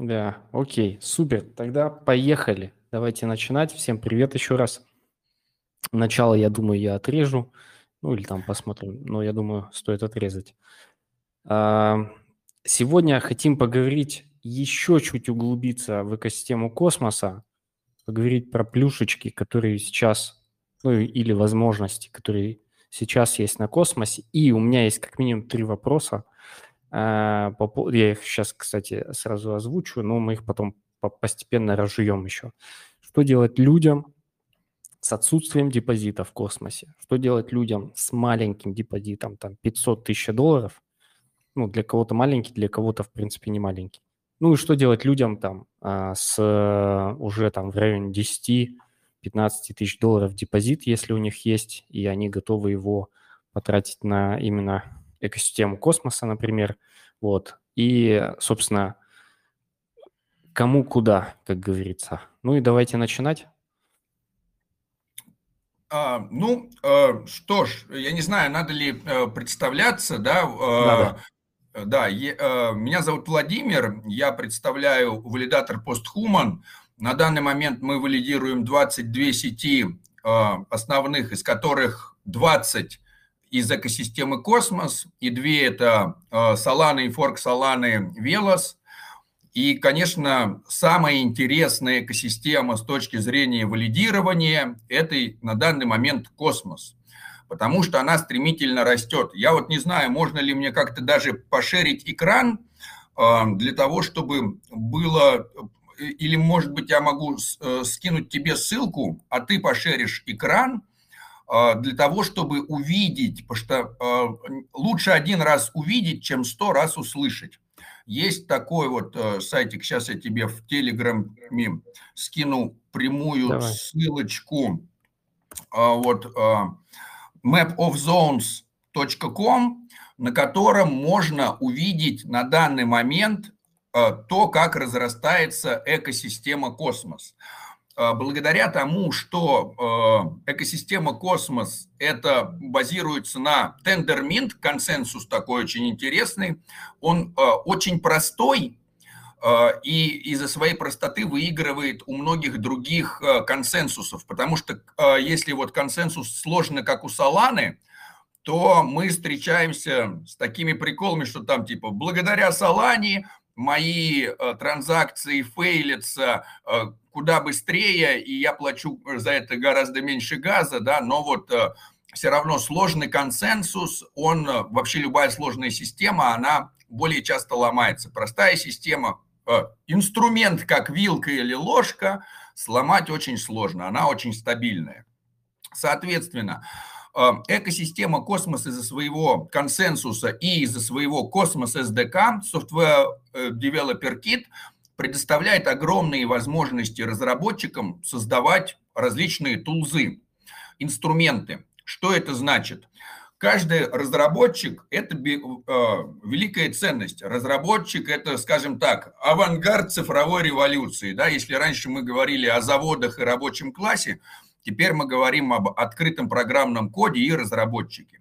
Да, окей, супер. Тогда поехали. Давайте начинать. Всем привет еще раз. Начало, я думаю, я отрежу. Ну или там посмотрим. Но я думаю, стоит отрезать. А, сегодня хотим поговорить, еще чуть углубиться в экосистему космоса, поговорить про плюшечки, которые сейчас, ну или возможности, которые сейчас есть на космосе. И у меня есть как минимум три вопроса – а, я их сейчас, кстати, сразу озвучу, но мы их потом постепенно разжуем еще. Что делать людям с отсутствием депозита в космосе? Что делать людям с маленьким депозитом, там 500 тысяч долларов? Ну, для кого-то маленький, для кого-то, в принципе, не маленький. Ну и что делать людям там а, с уже там в районе 10-15 тысяч долларов депозит, если у них есть, и они готовы его потратить на именно экосистему космоса, например, вот, и, собственно, кому куда, как говорится. Ну и давайте начинать. А, ну, э, что ж, я не знаю, надо ли э, представляться, да? Э, надо. Да, е, э, меня зовут Владимир, я представляю валидатор PostHuman. На данный момент мы валидируем 22 сети э, основных, из которых 20 из экосистемы Космос, и две это э, Solana и Fork Solana Velos. И, конечно, самая интересная экосистема с точки зрения валидирования – это на данный момент космос, потому что она стремительно растет. Я вот не знаю, можно ли мне как-то даже пошерить экран э, для того, чтобы было или, может быть, я могу э, скинуть тебе ссылку, а ты пошеришь экран, для того, чтобы увидеть, потому что а, лучше один раз увидеть, чем сто раз услышать. Есть такой вот э, сайтик, сейчас я тебе в Телеграме скину прямую Давай. ссылочку. А, вот mapofzones.com, на котором можно увидеть на данный момент то, как разрастается экосистема космос. А, благодаря тому, что а, экосистема космос это базируется на тендерминт, консенсус такой очень интересный, он а, очень простой, и из-за своей простоты выигрывает у многих других консенсусов, потому что если вот консенсус сложный, как у Соланы, то мы встречаемся с такими приколами, что там типа благодаря Солане мои транзакции фейлятся куда быстрее, и я плачу за это гораздо меньше газа, да, но вот э, все равно сложный консенсус, он, э, вообще любая сложная система, она более часто ломается. Простая система, э, инструмент, как вилка или ложка, сломать очень сложно, она очень стабильная. Соответственно, экосистема космос из-за своего консенсуса и из-за своего космос SDK, Software Developer Kit, предоставляет огромные возможности разработчикам создавать различные тулзы, инструменты. Что это значит? Каждый разработчик – это э, великая ценность. Разработчик – это, скажем так, авангард цифровой революции. Да? Если раньше мы говорили о заводах и рабочем классе, теперь мы говорим об открытом программном коде и разработчике.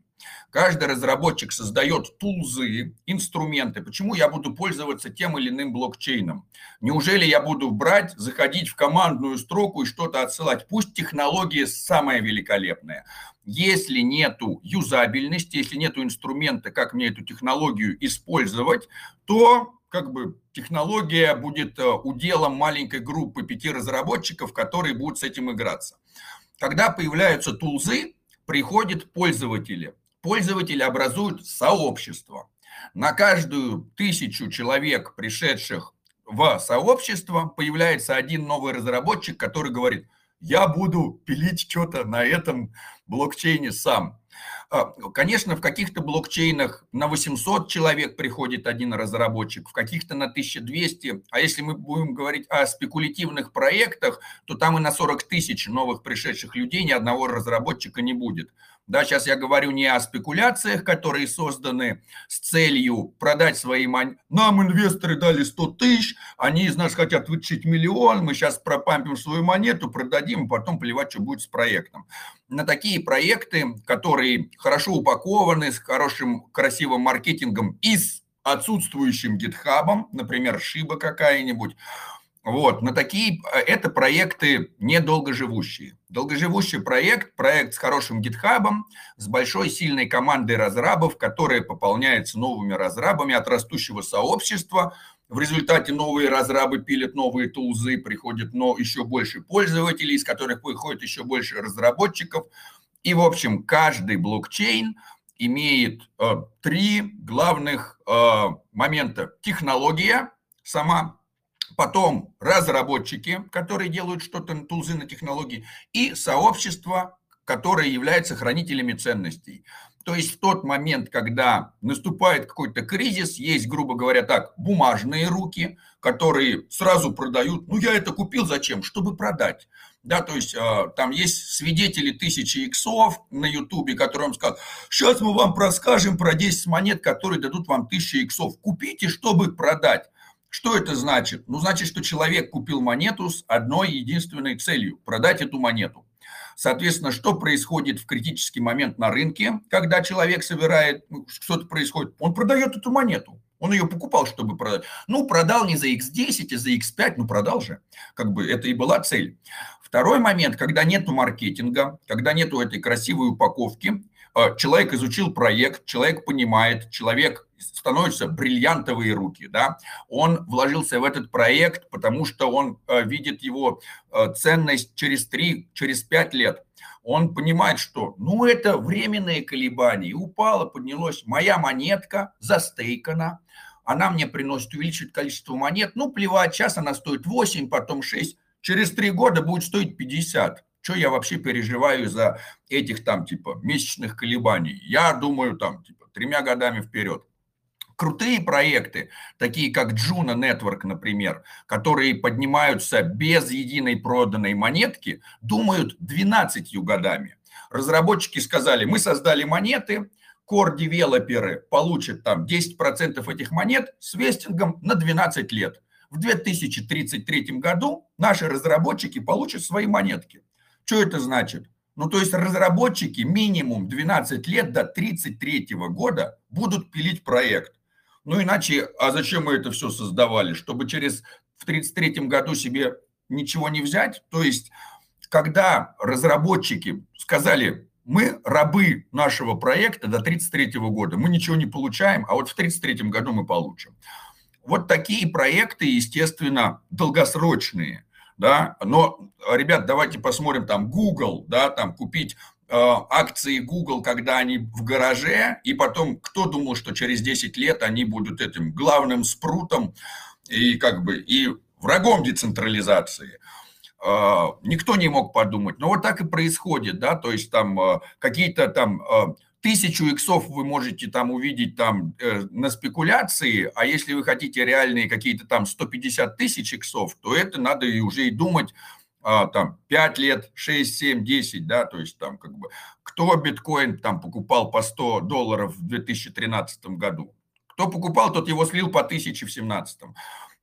Каждый разработчик создает тулзы, инструменты. Почему я буду пользоваться тем или иным блокчейном? Неужели я буду брать, заходить в командную строку и что-то отсылать? Пусть технология самая великолепная. Если нету юзабельности, если нету инструмента, как мне эту технологию использовать, то как бы технология будет э, уделом маленькой группы пяти разработчиков, которые будут с этим играться. Когда появляются тулзы, приходят пользователи пользователи образуют сообщество. На каждую тысячу человек, пришедших в сообщество, появляется один новый разработчик, который говорит, я буду пилить что-то на этом блокчейне сам. А, конечно, в каких-то блокчейнах на 800 человек приходит один разработчик, в каких-то на 1200. А если мы будем говорить о спекулятивных проектах, то там и на 40 тысяч новых пришедших людей ни одного разработчика не будет. Да, сейчас я говорю не о спекуляциях, которые созданы с целью продать свои монеты. Нам инвесторы дали 100 тысяч, они из нас хотят вытащить миллион, мы сейчас пропампим свою монету, продадим, и потом плевать, что будет с проектом. На такие проекты, которые хорошо упакованы, с хорошим, красивым маркетингом и с отсутствующим гитхабом, например, шиба какая-нибудь. Вот, на такие, это проекты недолгоживущие. Долгоживущий проект, проект с хорошим гитхабом, с большой сильной командой разрабов, которая пополняется новыми разрабами от растущего сообщества. В результате новые разрабы пилят новые тулзы, приходит но еще больше пользователей, из которых выходит еще больше разработчиков. И, в общем, каждый блокчейн имеет э, три главных э, момента. Технология сама, потом разработчики, которые делают что-то, тулзы на технологии, и сообщество, которое является хранителями ценностей. То есть в тот момент, когда наступает какой-то кризис, есть, грубо говоря, так, бумажные руки, которые сразу продают. Ну, я это купил зачем? Чтобы продать. Да, то есть э, там есть свидетели тысячи иксов на ютубе, которые вам скажут, сейчас мы вам расскажем про 10 монет, которые дадут вам тысячи иксов. Купите, чтобы продать. Что это значит? Ну, значит, что человек купил монету с одной единственной целью – продать эту монету. Соответственно, что происходит в критический момент на рынке, когда человек собирает, ну, что-то происходит, он продает эту монету. Он ее покупал, чтобы продать. Ну, продал не за X10, а за X5, ну, продал же. Как бы это и была цель. Второй момент, когда нету маркетинга, когда нету этой красивой упаковки, э, человек изучил проект, человек понимает, человек становятся бриллиантовые руки, да, он вложился в этот проект, потому что он э, видит его э, ценность через 3, через 5 лет. Он понимает, что, ну, это временные колебания, упало, поднялось, моя монетка застейкана, она мне приносит, увеличивает количество монет, ну, плевать, сейчас она стоит 8, потом 6, через 3 года будет стоить 50. Что я вообще переживаю за этих там, типа, месячных колебаний? Я думаю, там, типа, тремя годами вперед крутые проекты, такие как Juno Network, например, которые поднимаются без единой проданной монетки, думают 12 годами. Разработчики сказали, мы создали монеты, core-девелоперы получат там 10% этих монет с вестингом на 12 лет. В 2033 году наши разработчики получат свои монетки. Что это значит? Ну, то есть разработчики минимум 12 лет до 33 года будут пилить проект. Ну, иначе, а зачем мы это все создавали? Чтобы через в 1933 году себе ничего не взять? То есть, когда разработчики сказали, мы рабы нашего проекта до 1933 года, мы ничего не получаем, а вот в 1933 году мы получим. Вот такие проекты, естественно, долгосрочные. Да? Но, ребят, давайте посмотрим там Google, да, там купить акции Google, когда они в гараже, и потом кто думал, что через 10 лет они будут этим главным спрутом и как бы и врагом децентрализации. Э, никто не мог подумать. Но вот так и происходит, да, то есть там э, какие-то там тысячу иксов вы можете там увидеть там на спекуляции, а если вы хотите реальные какие-то там 150 тысяч иксов, то это надо и уже и думать а, там 5 лет, 6, 7, 10, да, то есть там как бы кто биткоин там покупал по 100 долларов в 2013 году, кто покупал, тот его слил по 1000 в 2017.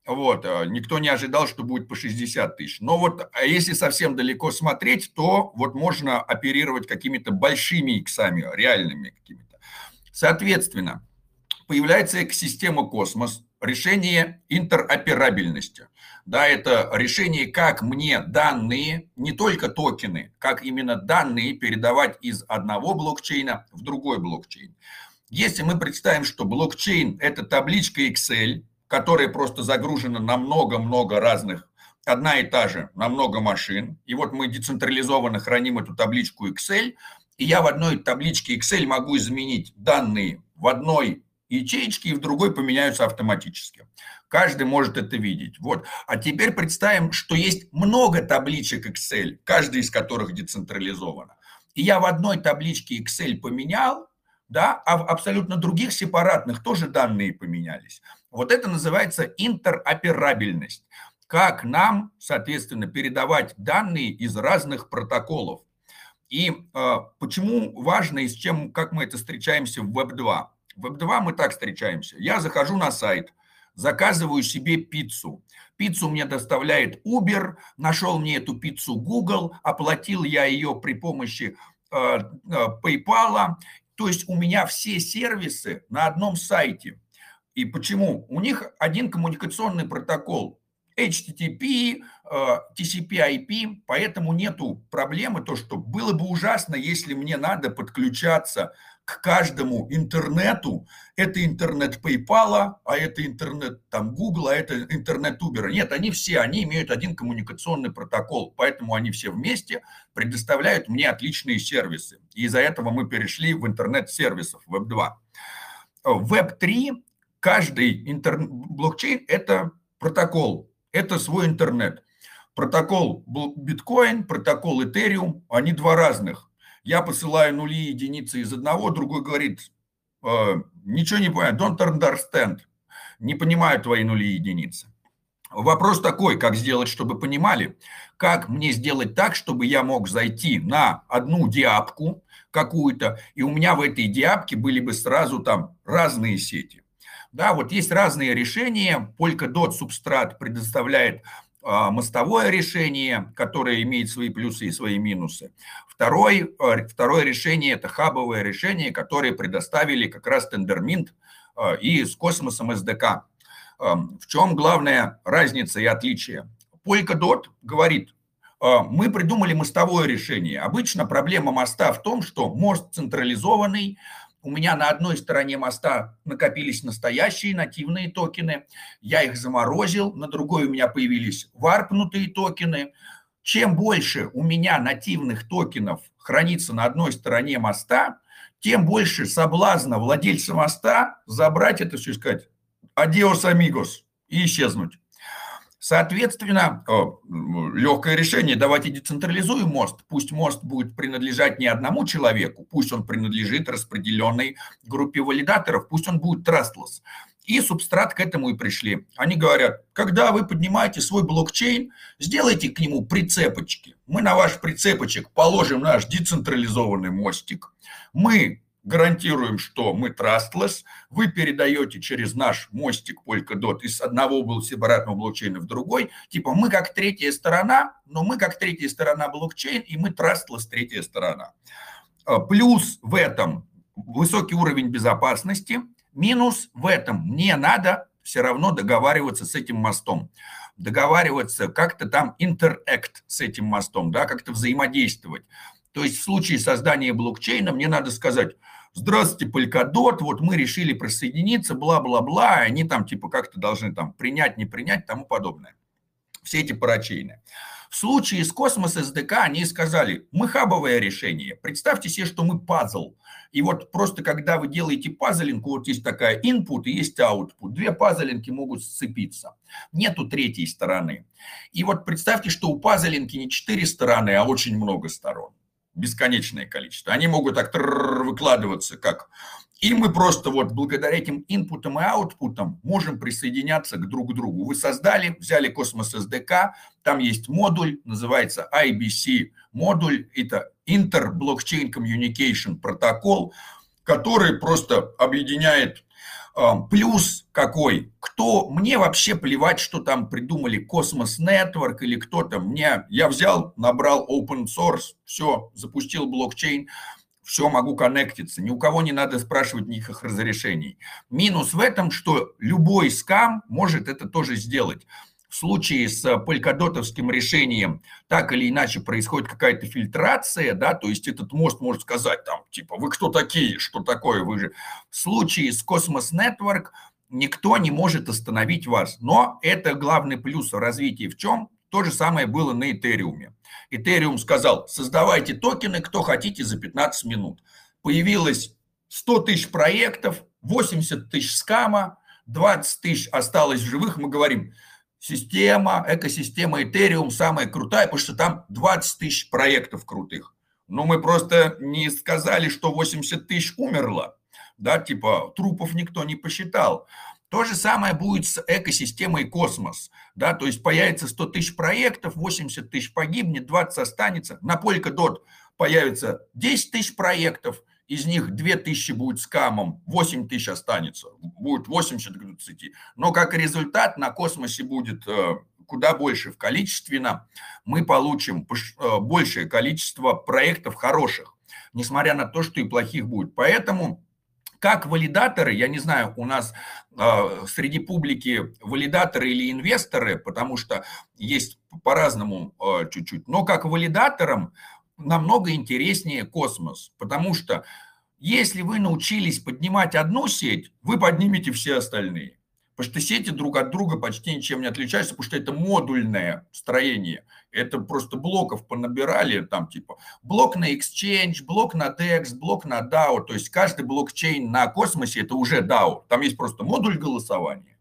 Вот, а, никто не ожидал, что будет по 60 тысяч. Но вот а если совсем далеко смотреть, то вот можно оперировать какими-то большими иксами, реальными какими-то. Соответственно, появляется экосистема космос, решение интероперабельности. Да, это решение, как мне данные, не только токены, как именно данные передавать из одного блокчейна в другой блокчейн. Если мы представим, что блокчейн – это табличка Excel, которая просто загружена на много-много разных, одна и та же, на много машин, и вот мы децентрализованно храним эту табличку Excel, и я в одной табличке Excel могу изменить данные в одной ячейки и в другой поменяются автоматически. Каждый может это видеть. Вот. А теперь представим, что есть много табличек Excel, каждая из которых децентрализована. И я в одной табличке Excel поменял, да, а в абсолютно других сепаратных тоже данные поменялись. Вот это называется интероперабельность. Как нам, соответственно, передавать данные из разных протоколов. И э, почему важно и с чем, как мы это встречаемся в Web2? В Web2 мы так встречаемся. Я захожу на сайт, заказываю себе пиццу. Пиццу мне доставляет Uber, нашел мне эту пиццу Google, оплатил я ее при помощи э, э, PayPal. То есть у меня все сервисы на одном сайте. И почему? У них один коммуникационный протокол. HTTP, э, TCP/IP, поэтому нету проблемы то, что было бы ужасно, если мне надо подключаться к каждому интернету. Это интернет PayPal, а это интернет там Google, а это интернет Uber. Нет, они все, они имеют один коммуникационный протокол, поэтому они все вместе предоставляют мне отличные сервисы. И из-за этого мы перешли в интернет-сервисов Web 2. Web 3, каждый интер... блокчейн – это протокол, это свой интернет. Протокол биткоин, протокол Ethereum, они два разных. Я посылаю нули и единицы из одного, другой говорит, «Э, ничего не понимаю, don't understand, не понимаю твои нули и единицы. Вопрос такой, как сделать, чтобы понимали, как мне сделать так, чтобы я мог зайти на одну диапку какую-то, и у меня в этой диапке были бы сразу там разные сети. Да, вот есть разные решения. Polkadot субстрат предоставляет мостовое решение, которое имеет свои плюсы и свои минусы. Второй, а, второе решение – это хабовое решение, которое предоставили как раз Tendermint а, и с космосом SDK. В чем главная разница и отличие? Polkadot говорит, мы придумали мостовое решение. Обычно проблема моста в том, что мост централизованный, у меня на одной стороне моста накопились настоящие нативные токены, я их заморозил, на другой у меня появились варпнутые токены. Чем больше у меня нативных токенов хранится на одной стороне моста, тем больше соблазна владельца моста забрать это все и сказать «Адиос, амигос» и исчезнуть. Соответственно, легкое решение, давайте децентрализуем мост. Пусть мост будет принадлежать не одному человеку, пусть он принадлежит распределенной группе валидаторов, пусть он будет trustless. И субстрат к этому и пришли. Они говорят, когда вы поднимаете свой блокчейн, сделайте к нему прицепочки. Мы на ваш прицепочек положим наш децентрализованный мостик. Мы гарантируем, что мы trustless, вы передаете через наш мостик Polkadot из одного сепаратного блокчейна в другой, типа мы как третья сторона, но мы как третья сторона блокчейн, и мы trustless третья сторона. А, плюс в этом высокий уровень безопасности, минус в этом мне надо все равно договариваться с этим мостом договариваться, как-то там интеракт с этим мостом, да, как-то взаимодействовать. То есть в случае создания блокчейна мне надо сказать, здравствуйте, Polkadot, вот мы решили присоединиться, бла-бла-бла, они там типа как-то должны там принять, не принять, тому подобное. Все эти парачейны. В случае с Космос SDK они сказали, мы хабовое решение. Представьте себе, что мы пазл. И вот просто когда вы делаете пазлинг, вот есть такая input и есть output. Две пазлинки могут сцепиться. Нету третьей стороны. И вот представьте, что у пазлинки не четыре стороны, а очень много сторон бесконечное количество. Они могут так выкладываться, как... И мы просто вот благодаря этим инпутам и аутпутам можем присоединяться к друг другу. Вы создали, взяли Космос SDK, там есть модуль, называется IBC модуль, это Inter Blockchain Communication протокол, который просто объединяет Плюс какой? Кто? Мне вообще плевать, что там придумали Космос Network или кто-то. Мне, я взял, набрал open source, все, запустил блокчейн, все, могу коннектиться. Ни у кого не надо спрашивать никаких разрешений. Минус в этом, что любой скам может это тоже сделать в случае с полькодотовским решением так или иначе происходит какая-то фильтрация, да, то есть этот мост может сказать там, типа, вы кто такие, что такое, вы же. В случае с Cosmos Network никто не может остановить вас, но это главный плюс в развитии в чем? То же самое было на Этериуме. Этериум сказал, создавайте токены, кто хотите, за 15 минут. Появилось 100 тысяч проектов, 80 тысяч скама, 20 тысяч осталось в живых. Мы говорим, система, экосистема Ethereum самая крутая, потому что там 20 тысяч проектов крутых. Но мы просто не сказали, что 80 тысяч умерло. Да, типа трупов никто не посчитал. То же самое будет с экосистемой космос. Да, то есть появится 100 тысяч проектов, 80 тысяч погибнет, 20 останется. На Polkadot появится 10 тысяч проектов – из них 2000 будет скамом, 8 тысяч останется, будет 80 к 20. Но как результат на космосе будет э, куда больше в количественно, мы получим э, большее количество проектов хороших, несмотря на то, что и плохих будет. Поэтому как валидаторы, я не знаю, у нас э, среди публики валидаторы или инвесторы, потому что есть по-разному э, чуть-чуть, но как валидаторам намного интереснее космос, потому что если вы научились поднимать одну сеть, вы поднимете все остальные. Потому что сети друг от друга почти ничем не отличаются, потому что это модульное строение. Это просто блоков понабирали, там типа блок на Exchange, блок на DEX, блок на DAO. То есть каждый блокчейн на космосе это уже DAO. Там есть просто модуль голосования.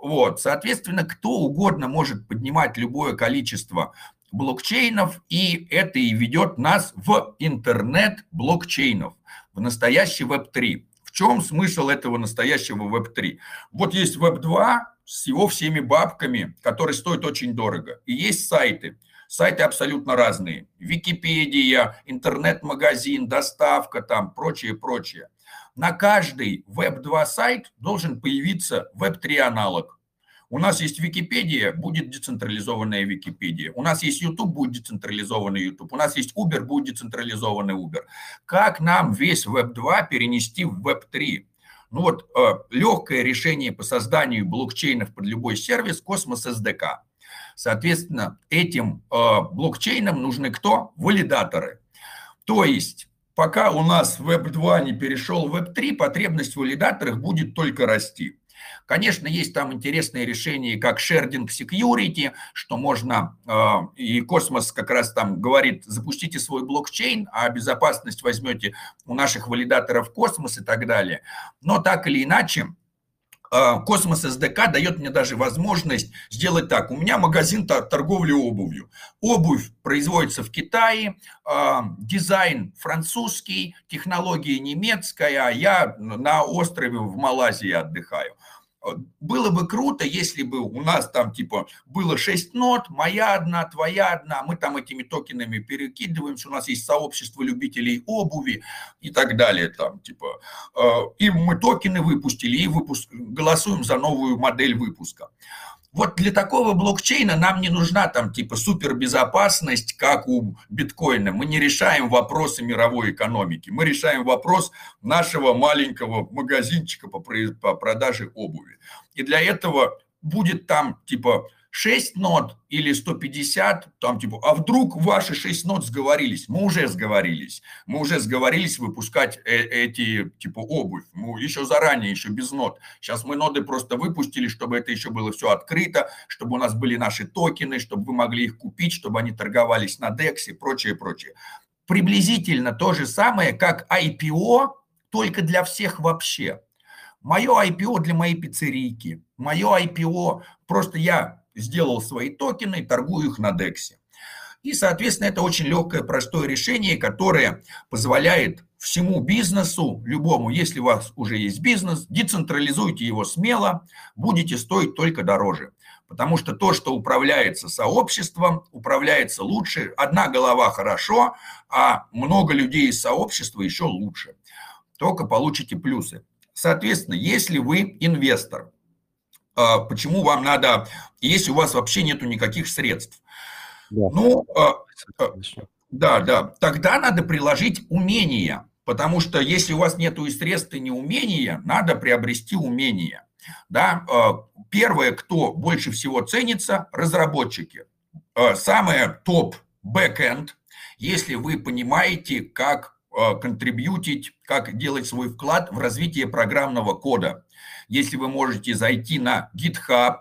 Вот, соответственно, кто угодно может поднимать любое количество блокчейнов, и это и ведет нас в интернет блокчейнов, в настоящий Web3 чем смысл этого настоящего Web3? Вот есть Web2 с его всеми бабками, который стоит очень дорого. И есть сайты. Сайты абсолютно разные. Википедия, интернет-магазин, доставка там, прочее, прочее. На каждый Web2 сайт должен появиться Web3 аналог. У нас есть Википедия, будет децентрализованная Википедия. У нас есть YouTube, будет децентрализованный YouTube. У нас есть Uber, будет децентрализованный Uber. Как нам весь Web2 перенести в Web3? Ну вот э, легкое решение по созданию блокчейнов под любой сервис – Космос SDK. Соответственно, этим э, блокчейнам нужны кто? Валидаторы. То есть, пока у нас Web2 не перешел в Web3, потребность в валидаторах будет только расти. Конечно, есть там интересные решения, как sharing security, что можно, э, и Космос как раз там говорит, запустите свой блокчейн, а безопасность возьмете у наших валидаторов Космос и так далее. Но так или иначе, э, Cosmos SDK дает мне даже возможность сделать так. У меня магазин торговли обувью. Обувь производится в Китае, э, дизайн французский, технология немецкая, а я на острове в Малайзии отдыхаю. Было бы круто, если бы у нас там типа было 6 нот, моя одна, твоя одна, мы там этими токенами перекидываемся, у нас есть сообщество любителей обуви и так далее там типа. Э, и мы токены выпустили и выпуск, голосуем за новую модель выпуска. Вот для такого блокчейна нам не нужна там типа супербезопасность, как у биткоина. Мы не решаем вопросы мировой экономики. Мы решаем вопрос нашего маленького магазинчика по продаже обуви. И для этого будет там типа 6 нот или 150, там типа, а вдруг ваши 6 нот сговорились? Мы уже сговорились. Мы уже сговорились выпускать э эти типа обувь. Мы еще заранее, еще без нот. Сейчас мы ноды просто выпустили, чтобы это еще было все открыто, чтобы у нас были наши токены, чтобы вы могли их купить, чтобы они торговались на DEX и прочее, прочее. Приблизительно то же самое, как IPO, только для всех вообще. Мое IPO для моей пиццерийки. Мое IPO, просто я сделал свои токены, торгую их на DEX. И, соответственно, это очень легкое, простое решение, которое позволяет всему бизнесу, любому, если у вас уже есть бизнес, децентрализуйте его смело, будете стоить только дороже. Потому что то, что управляется сообществом, управляется лучше. Одна голова хорошо, а много людей из сообщества еще лучше. Только получите плюсы. Соответственно, если вы инвестор, почему вам надо, если у вас вообще нету никаких средств. Да. Ну, а, а, да, да, тогда надо приложить умения, потому что если у вас нету и средств, и не умения, надо приобрести умения. Да? Первое, кто больше всего ценится, разработчики. Самое топ бэкэнд, если вы понимаете, как контрибьютить, как делать свой вклад в развитие программного кода. Если вы можете зайти на GitHub,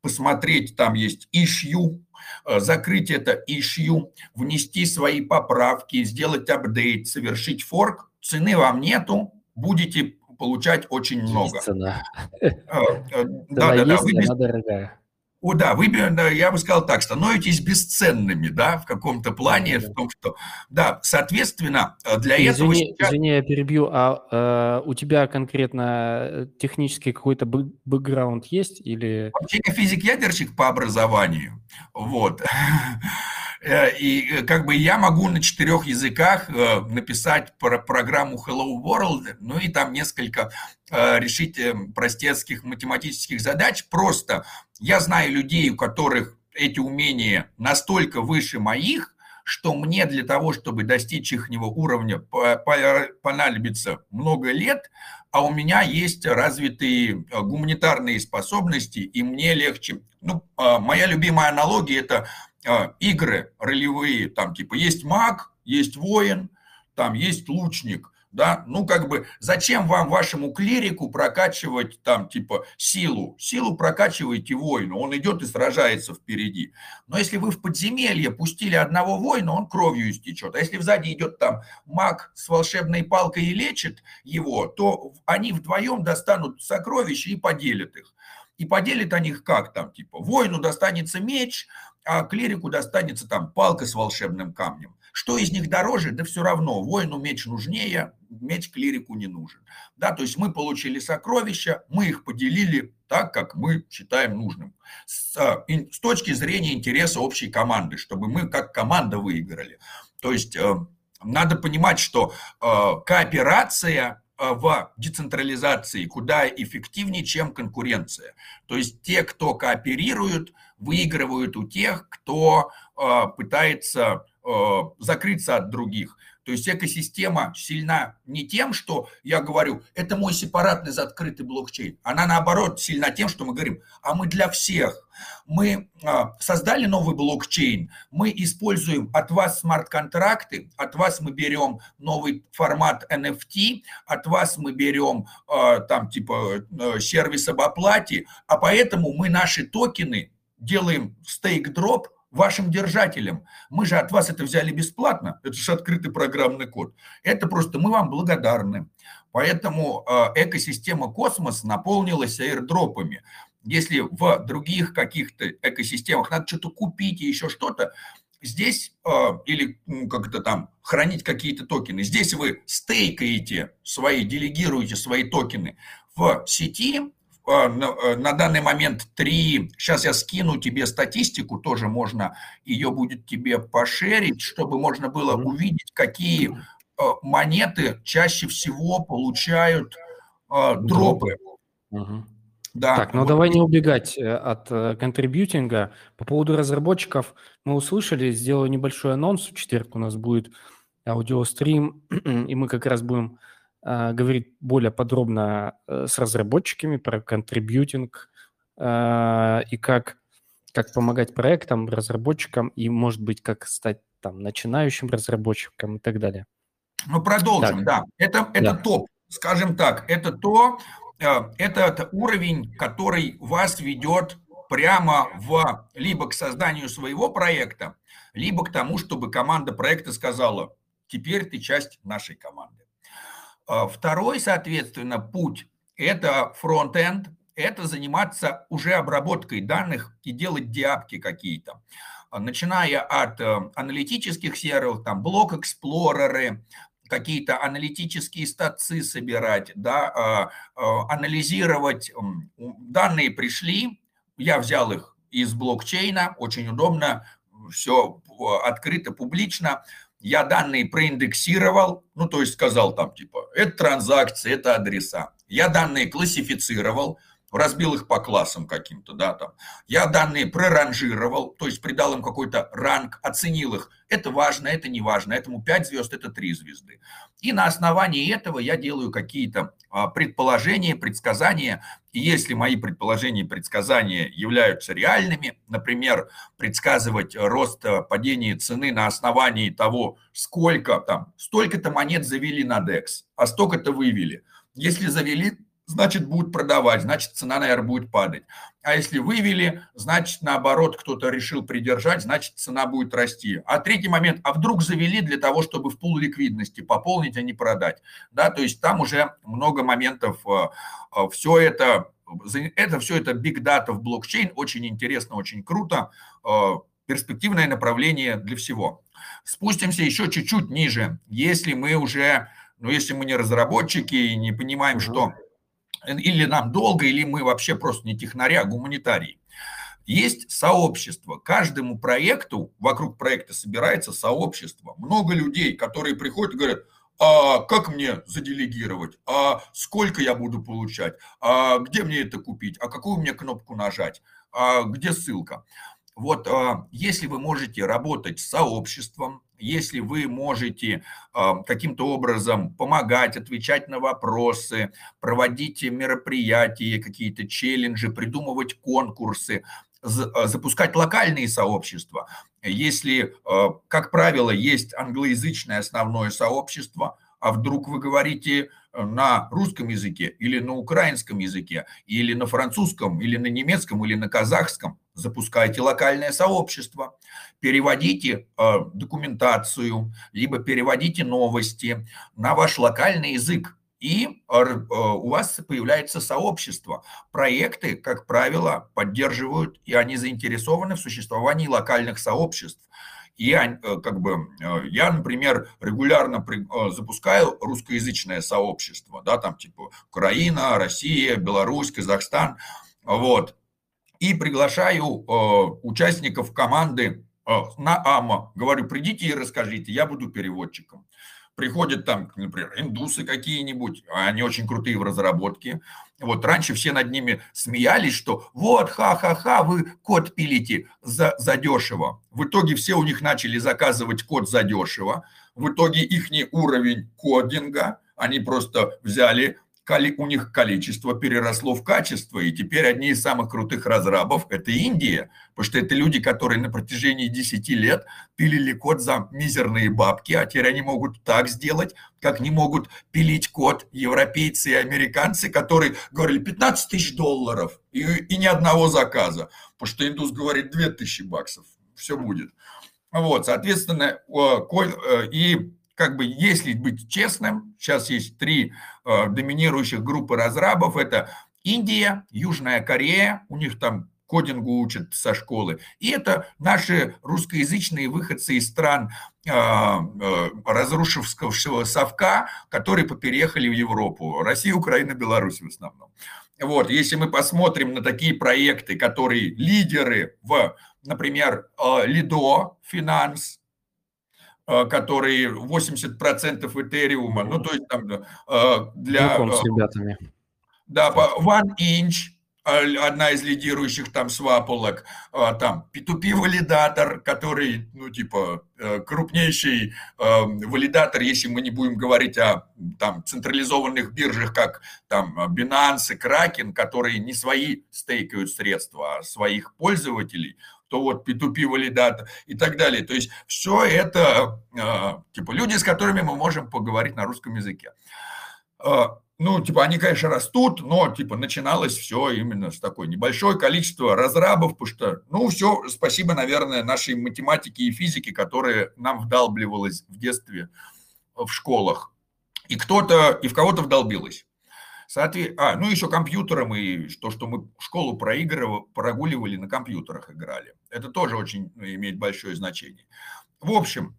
посмотреть, там есть issue, э, закрыть это issue, внести свои поправки, сделать апдейт, совершить форк, цены вам нету, будете получать очень много. Цена. Да, да, да. Вы без... дорогая. О, да, вы, я бы сказал так, становитесь бесценными, да, в каком-то плане, в том, что, да, соответственно, э, для извини, этого... Сейчас... Извини, я перебью, а э, у тебя конкретно э, технический какой-то бэкграунд есть или... Вообще я физик-ядерщик по образованию, вот. Э, и как бы я могу на четырех языках написать про программу Hello World, ну и там несколько решить простецких математических задач просто я знаю людей, у которых эти умения настолько выше моих, что мне для того, чтобы достичь их уровня, понадобится много лет, а у меня есть развитые э, гуманитарные способности, и мне легче. Ну, э, моя любимая аналогия – это э, игры ролевые, там типа есть маг, есть воин, там есть лучник – да, ну как бы зачем вам вашему клирику прокачивать там типа силу, силу прокачивайте воину, он идет и сражается впереди, но если вы в подземелье пустили одного воина, он кровью истечет, а если сзади идет там маг с волшебной палкой и лечит его, то они вдвоем достанут сокровища и поделят их. И поделят они их как там, типа, воину достанется меч, а клирику достанется там палка с волшебным камнем. Что из них дороже? Да все равно. Воину меч нужнее, меч клирику не нужен. Да, то есть мы получили сокровища, мы их поделили так, как мы считаем нужным. С, а, с точки зрения интереса общей команды, чтобы мы как команда выиграли. То есть э, надо понимать, что э, кооперация э, в децентрализации куда эффективнее, чем конкуренция. То есть те, кто кооперируют, выигрывают у тех, кто пытается Э, закрыться от других. То есть экосистема сильна не тем, что я говорю, это мой сепаратный закрытый блокчейн. Она наоборот сильна тем, что мы говорим, а мы для всех. Мы а, создали новый блокчейн, мы используем от вас смарт-контракты, от вас мы берем новый формат NFT, от вас мы берем там типа э, сервис об оплате, а поэтому мы наши токены делаем стейк-дроп, вашим держателям. Мы же от вас это взяли бесплатно, это же открытый программный код. Это просто мы вам благодарны. Поэтому э, экосистема космос наполнилась аирдропами. Если в других каких-то экосистемах надо что-то купить и еще что-то, здесь э, или как это там хранить какие-то токены, здесь вы стейкаете свои, делегируете свои токены в сети, а, на данный момент три. Сейчас я скину тебе статистику, тоже можно, ее будет тебе пошерить, чтобы можно было увидеть, какие э, монеты чаще всего получают э, дропы. Угу. Да. Так, ну вот. давай не убегать от контрибьютинга. По поводу разработчиков мы услышали, сделаю небольшой анонс. В четверг у нас будет аудиострим, и мы как раз будем говорит более подробно э, с разработчиками про контрибьютинг а, и как, как помогать проектам, разработчикам и, может быть, как стать там начинающим разработчиком и так далее. Ну, продолжим, да. да. Это, это да. топ, скажем так, это то, э, это уровень, который вас ведет прямо в либо к созданию своего проекта, либо к тому, чтобы команда проекта сказала, теперь ты часть нашей команды. А, второй, соответственно, путь – это front-end, это заниматься уже обработкой данных и делать dApp ки какие-то. А, начиная от э, аналитических серверов, там block explorer ы, какие-то аналитические stats ы собирать, да, а, анализировать. Данные пришли, я взял их из блокчейна, очень удобно, все открыто, публично, я данные проиндексировал, ну, то есть сказал там, типа, это транзакции, это адреса. Я данные классифицировал, разбил их по классам каким-то, да, там. Я данные проранжировал, то есть придал им какой-то ранг, оценил их. Это важно, это не важно, этому 5 звезд, это 3 звезды. И на основании этого я делаю какие-то а, предположения, предсказания. И если мои предположения и предсказания являются реальными, например, предсказывать рост а, падения цены на основании того, сколько там, столько-то монет завели на DEX, а столько-то вывели. Если завели значит, будут продавать, значит, цена, наверное, будет падать. А если вывели, значит, наоборот, кто-то решил придержать, значит, цена будет расти. А третий момент, а вдруг завели для того, чтобы в пул ликвидности пополнить, а не продать. Да, то есть там уже много моментов. Э, э, все это, это все это big data в блокчейн, очень интересно, очень круто, э, перспективное направление для всего. Спустимся еще чуть-чуть ниже. Если мы уже, ну, если мы не разработчики и не понимаем, что или нам долго, или мы вообще просто не технаря, а гуманитарии. Есть сообщество. Каждому проекту, вокруг проекта собирается сообщество. Много людей, которые приходят и говорят, а как мне заделегировать, а сколько я буду получать, а где мне это купить, а какую мне кнопку нажать, а где ссылка. Вот а, если вы можете работать с сообществом, если вы можете а, каким-то образом помогать, отвечать на вопросы, проводить мероприятия, какие-то челленджи, придумывать конкурсы, запускать локальные сообщества. Если, как правило, есть англоязычное основное сообщество, а вдруг вы говорите на русском языке или на украинском языке, или на французском, или на немецком, или на казахском, запускайте локальное сообщество, переводите э, документацию, либо переводите новости на ваш локальный язык, и э, у вас появляется сообщество. Проекты, как правило, поддерживают, и они заинтересованы в существовании локальных сообществ. И э, как бы я, например, регулярно запускаю русскоязычное сообщество, да, там типа Украина, Россия, Беларусь, Казахстан, вот и приглашаю э, участников команды э, на АМА. Говорю, придите и расскажите, я буду переводчиком. Приходят там, например, индусы какие-нибудь, они очень крутые в разработке. Вот раньше все над ними смеялись, что вот, ха-ха-ха, вы код пилите за, дешево. В итоге все у них начали заказывать код за дешево. В итоге их уровень кодинга, они просто взяли у них количество переросло в качество, и теперь одни из самых крутых разрабов – это Индия, потому что это люди, которые на протяжении 10 лет пилили код за мизерные бабки, а теперь они могут так сделать, как не могут пилить код европейцы и американцы, которые говорили 15 тысяч долларов и, и ни одного заказа, потому что индус говорит 2 тысячи баксов, все будет. Вот, соответственно, э, и как бы, если быть честным, сейчас есть три э, доминирующих группы разрабов. Это Индия, Южная Корея, у них там кодингу учат со школы. И это наши русскоязычные выходцы из стран э, э, разрушившего совка, которые попереехали в Европу. Россия, Украина, Беларусь в основном. Вот, если мы посмотрим на такие проекты, которые лидеры в, например, э, Лидо, Финанс, Э, который 80% Этериума, ну, то есть там э, для... Знаком с э, ребятами. Да, One Inch, одна из лидирующих там свапулок, там P2P-валидатор, который, ну, типа, крупнейший валидатор, если мы не будем говорить о там централизованных биржах, как там Binance и Kraken, которые не свои стейкают средства, а своих пользователей, то вот P2P валидатор и так далее. То есть все это а, типа люди, с которыми мы можем поговорить на русском языке. А, ну, типа, они, конечно, растут, но, типа, начиналось все именно с такой небольшое количество разрабов, потому что, ну, все, спасибо, наверное, нашей математике и физике, которая нам вдалбливалась в детстве в школах. И кто-то, и в кого-то вдолбилось. Соответственно, а, ну еще компьютером и то, что мы школу проигрывали, прогуливали, на компьютерах играли. Это тоже очень ну, имеет большое значение. В общем,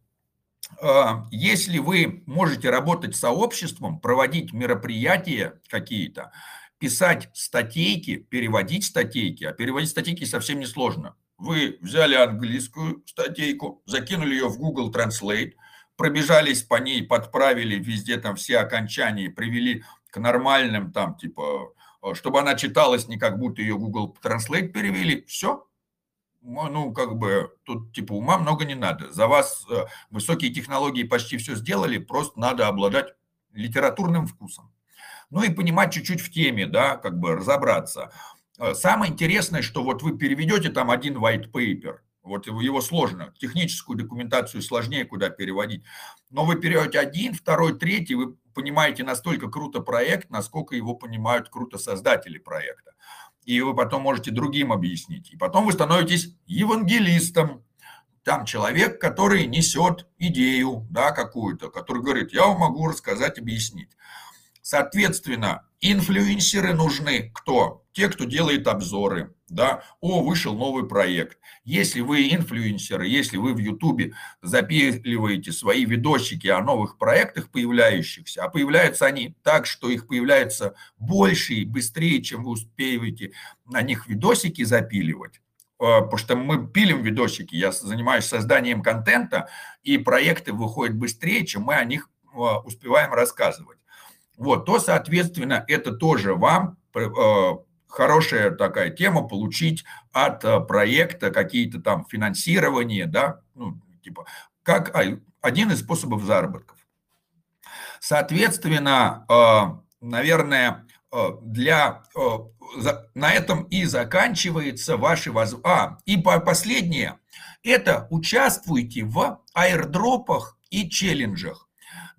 а, если вы можете работать сообществом, проводить мероприятия какие-то, писать статейки, переводить статейки, а переводить статейки совсем несложно. Вы взяли английскую статейку, закинули ее в Google Translate, пробежались по ней, подправили везде там все окончания, привели к нормальным там, типа, э, чтобы она читалась не как будто ее Google Translate перевели, все. Ну, как бы, тут, типа, ума много не надо. За вас э, высокие технологии почти все сделали, просто надо обладать литературным вкусом. Ну и понимать чуть-чуть в теме, да, как бы разобраться. Э, самое интересное, что вот вы переведете там один white paper, вот его сложно, техническую документацию сложнее куда переводить. Но вы переводите один, второй, третий, вы понимаете настолько круто проект, насколько его понимают круто создатели проекта. И вы потом можете другим объяснить. И потом вы становитесь евангелистом. Там человек, который несет идею да, какую-то, который говорит, я вам могу рассказать, объяснить. Соответственно, инфлюенсеры нужны кто? Те, кто делает обзоры, да, о, вышел новый проект. Если вы инфлюенсеры, если вы в Ютубе запиливаете свои видосики о новых проектах появляющихся, а появляются они так, что их появляется больше и быстрее, чем вы успеете на них видосики запиливать, э, потому что мы пилим видосики, я занимаюсь созданием контента, и проекты выходят быстрее, чем мы о них э, успеваем рассказывать вот, то, соответственно, это тоже вам э, хорошая такая тема получить от э, проекта какие-то там финансирования, да, ну, типа, как один из способов заработков. Соответственно, наверное, для на этом и заканчивается ваши воз... А, и последнее, это участвуйте в аирдропах и челленджах.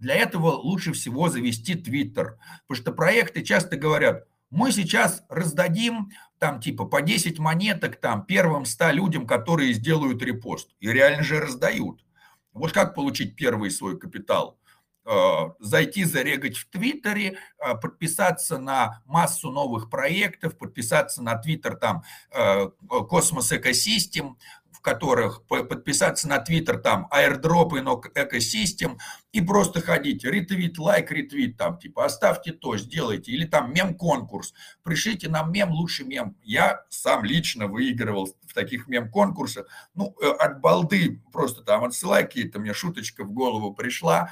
Для этого лучше всего завести Твиттер, потому что проекты часто говорят, мы сейчас раздадим там типа по 10 монеток там первым 100 людям, которые сделают репост. И реально же раздают. Вот как получить первый свой капитал? Э, зайти зарегать в Твиттере, э, подписаться на массу новых проектов, подписаться на Твиттер там Космос Экосистем, в которых подписаться на Твиттер, там, airdrop и экосистем, и просто ходить, ретвит, лайк, ретвит, там, типа, оставьте то, сделайте, или там мем-конкурс, пришлите нам мем, лучший мем. Я сам лично выигрывал в таких мем-конкурсах, ну, э, от балды, просто там отсылай какие-то, мне шуточка в голову пришла,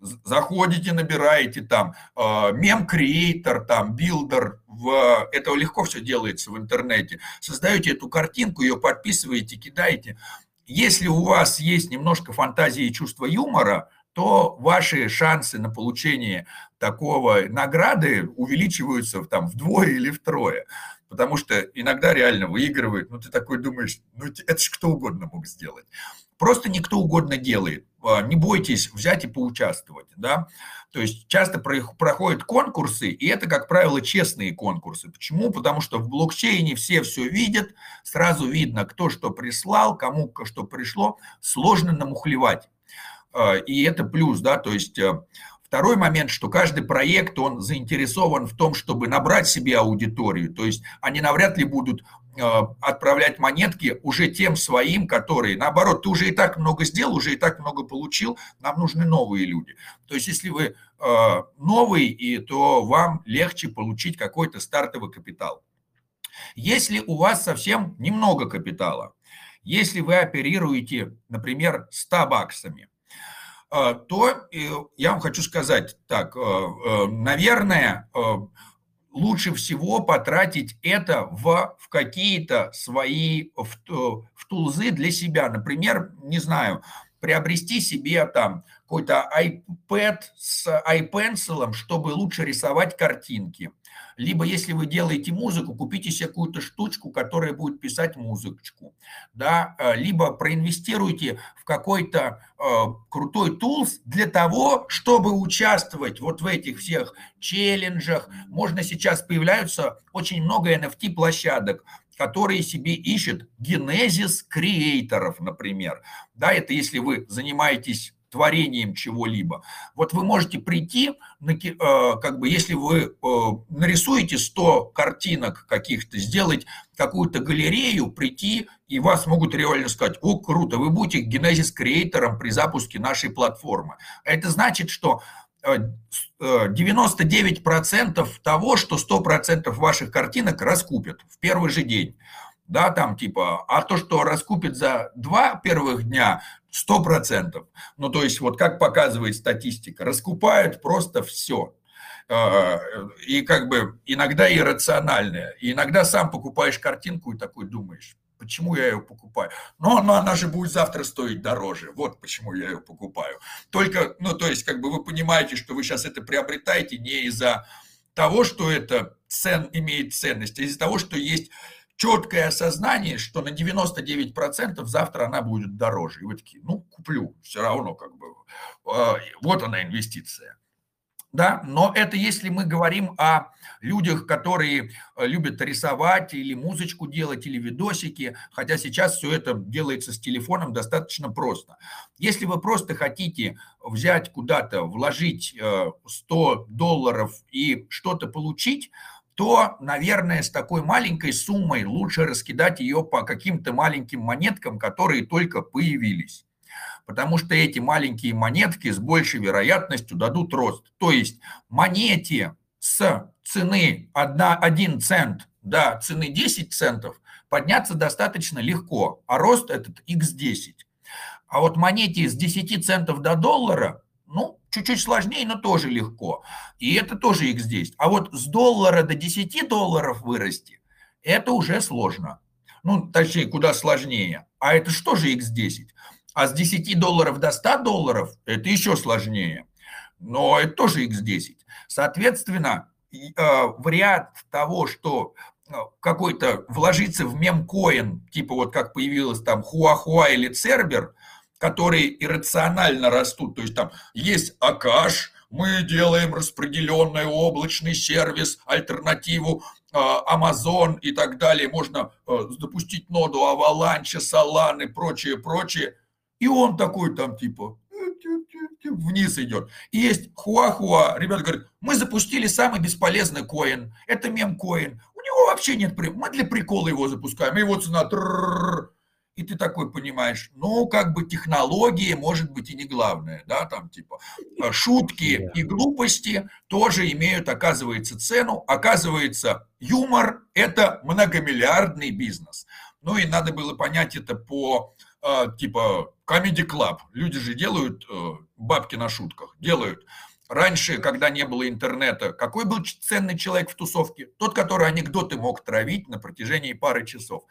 заходите, набираете там э, meme creator, там, builder, в, это легко все делается в интернете. Создаете эту картинку, ее подписываете, кидаете. Если у вас есть немножко фантазии и чувства юмора, то ваши шансы на получение такого награды увеличиваются там вдвое или втрое. Потому что иногда реально выигрывает, ну ты такой думаешь, ну это же кто угодно мог сделать. Просто никто угодно делает. А, не бойтесь взять и поучаствовать, да. То есть часто проходят конкурсы, и это, как правило, честные конкурсы. Почему? Потому что в блокчейне все все видят, сразу видно, кто что прислал, кому что пришло, сложно намухлевать. А, и это плюс, да, то есть э, Второй момент, что каждый проект, он заинтересован в том, чтобы набрать себе аудиторию. То есть они навряд ли будут Э, отправлять монетки уже тем своим, которые, наоборот, ты уже и так много сделал, уже и так много получил, нам нужны новые люди. То есть если вы э, новый, и то вам легче получить какой-то стартовый капитал. Если у вас совсем немного капитала, если вы оперируете, например, 100 баксами, то я вам хочу сказать так, наверное, лучше всего потратить это в, в какие-то свои, в, в тулзы для себя. Например, не знаю, приобрести себе там какой-то iPad с iPencil, чтобы лучше рисовать картинки. Либо если вы делаете музыку, купите себе какую-то штучку, которая будет писать музычку. Да? Э, либо проинвестируйте в какой-то э, крутой тулс для того, чтобы участвовать вот в этих всех челленджах. Можно сейчас появляются очень много NFT-площадок, которые себе ищут генезис креаторов, например. Да, это если вы занимаетесь творением чего-либо. Вот вы можете прийти, э, как бы, если вы э, нарисуете 100 картинок каких-то, сделать какую-то галерею, прийти, и вас могут реально сказать, о, круто, вы будете генезис-креатором при запуске нашей платформы. Это значит, что 99% э, того, что 100% ваших картинок раскупят в первый же день да, там типа, а то, что раскупит за два первых дня, сто процентов. Ну, то есть, вот как показывает статистика, раскупают просто все. А, и как бы иногда иррациональное. И иногда сам покупаешь картинку и такой думаешь, почему я ее покупаю? Но, но она же будет завтра стоить дороже. Вот почему я ее покупаю. Только, ну, то есть, как бы вы понимаете, что вы сейчас это приобретаете не из-за того, что это цен, имеет ценность, а из-за того, что есть четкое осознание, что на 99% завтра она будет дороже. И вы такие, ну, куплю, все равно как бы, а, вот она инвестиция. Да, но это если мы говорим о людях, которые э, любят рисовать или музычку делать, или видосики, хотя сейчас все это делается с телефоном достаточно просто. Если вы просто хотите взять куда-то, вложить 100 э, долларов и что-то получить, то, наверное, с такой маленькой суммой лучше раскидать ее по каким-то маленьким монеткам, которые только появились. Потому что эти маленькие монетки с большей вероятностью дадут рост. То есть монете с цены 1, 1 цент до цены 10 центов подняться достаточно легко, а рост этот x10. А вот монете с 10 центов до доллара ну, чуть-чуть сложнее, но тоже легко. И это тоже x10. А вот с доллара до 10 долларов вырасти, это уже сложно. Ну, точнее, куда сложнее. А это что же x10? А с 10 долларов до 100 долларов это еще сложнее. Но это тоже x10. Соответственно, э, вариант того, что э, какой-то вложиться в мемкоин, типа вот как появилось там Хуахуа или Цербер, которые иррационально растут, то есть там есть Акаш, мы делаем распределенный облачный сервис, альтернативу Amazon э, и так далее, можно запустить ноду Avalanche, Solana и прочее, прочее. И он такой там типа, вниз идет. И есть хуахуа. Ребята говорят, мы запустили самый бесполезный коин. Это мем-коин. У него вообще нет... Мы для прикола его запускаем. И его цена... И ты такой понимаешь, ну, как бы технологии, может быть, и не главное, да, там, типа, э, шутки и глупости тоже имеют, оказывается, цену. Оказывается, юмор – это многомиллиардный бизнес. Ну, и надо было понять это по, э, типа, Comedy Club. Люди же делают э, бабки на шутках, делают. Раньше, когда не было интернета, какой был ценный человек в тусовке? Тот, который анекдоты мог травить на протяжении пары часов.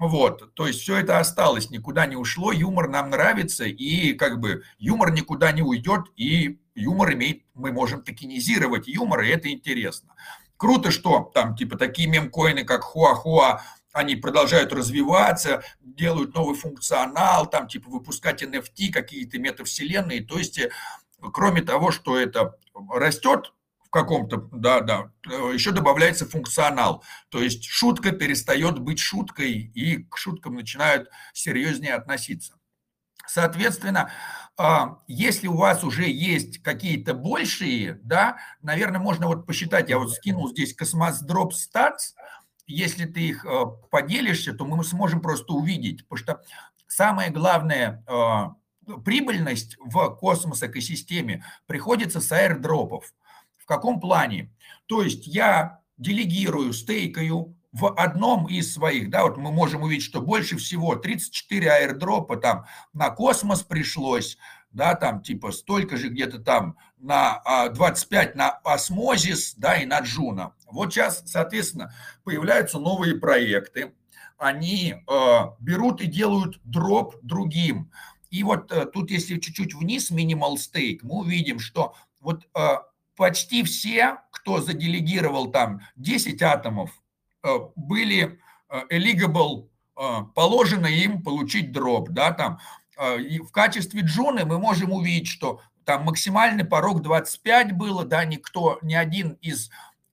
Вот, то есть все это осталось, никуда не ушло, юмор нам нравится, и как бы юмор никуда не уйдет, и юмор имеет, мы можем токенизировать юмор, и это интересно. Круто, что там типа такие мемкоины, как Хуахуа, они продолжают развиваться, делают новый функционал, там типа выпускать NFT, какие-то метавселенные. То есть, э, кроме того, что это растет в каком-то, да, да, э, еще добавляется функционал. То есть шутка перестает быть шуткой, и к шуткам начинают серьезнее относиться. Соответственно, а, если у вас уже есть какие-то большие, да, наверное, можно вот посчитать, я вот скинул здесь Cosmos Drop Stats, если ты их э, поделишься, то мы сможем просто увидеть, потому что самая главная э, прибыльность в космос-экосистеме приходится с аирдропов. Каком плане? То есть я делегирую, стейкаю в одном из своих, да, вот мы можем увидеть, что больше всего 34 аирдропа там на космос пришлось, да, там типа столько же где-то там на 25 а, на осмозис, да, и на джуна. Вот сейчас, соответственно, появляются новые проекты, они э, берут и делают дроп другим. И вот э, тут, если чуть-чуть вниз, minimal stake, мы увидим, что вот э, почти все, кто заделегировал там 10 атомов, э, были э, eligible, э, положено им получить дроп, да, там а, в качестве джуны мы можем увидеть, что там максимальный порог 25 было, да, никто, ни один из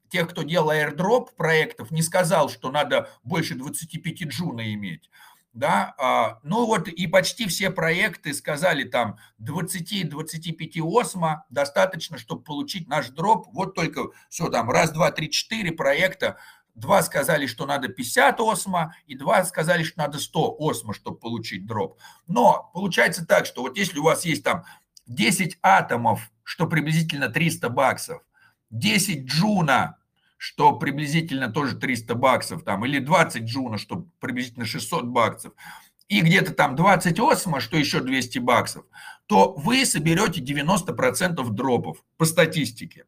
тех, кто делал airdrop проектов, не сказал, что надо больше 25 джуна иметь. Да, а, ну вот и почти все проекты сказали там 20-25 осма достаточно, чтобы получить наш дроп. Вот только все там раз, два, три, четыре проекта Два сказали, что надо 50 осма, и два сказали, что надо 100 осма, чтобы получить дроп. Но получается так, что вот если у вас есть там 10 атомов, что приблизительно 300 баксов, 10 джуна, что приблизительно тоже 300 баксов, там, или 20 джуна, что приблизительно 600 баксов, и где-то там 20 осма, что еще 200 баксов, то вы соберете 90% дропов по статистике.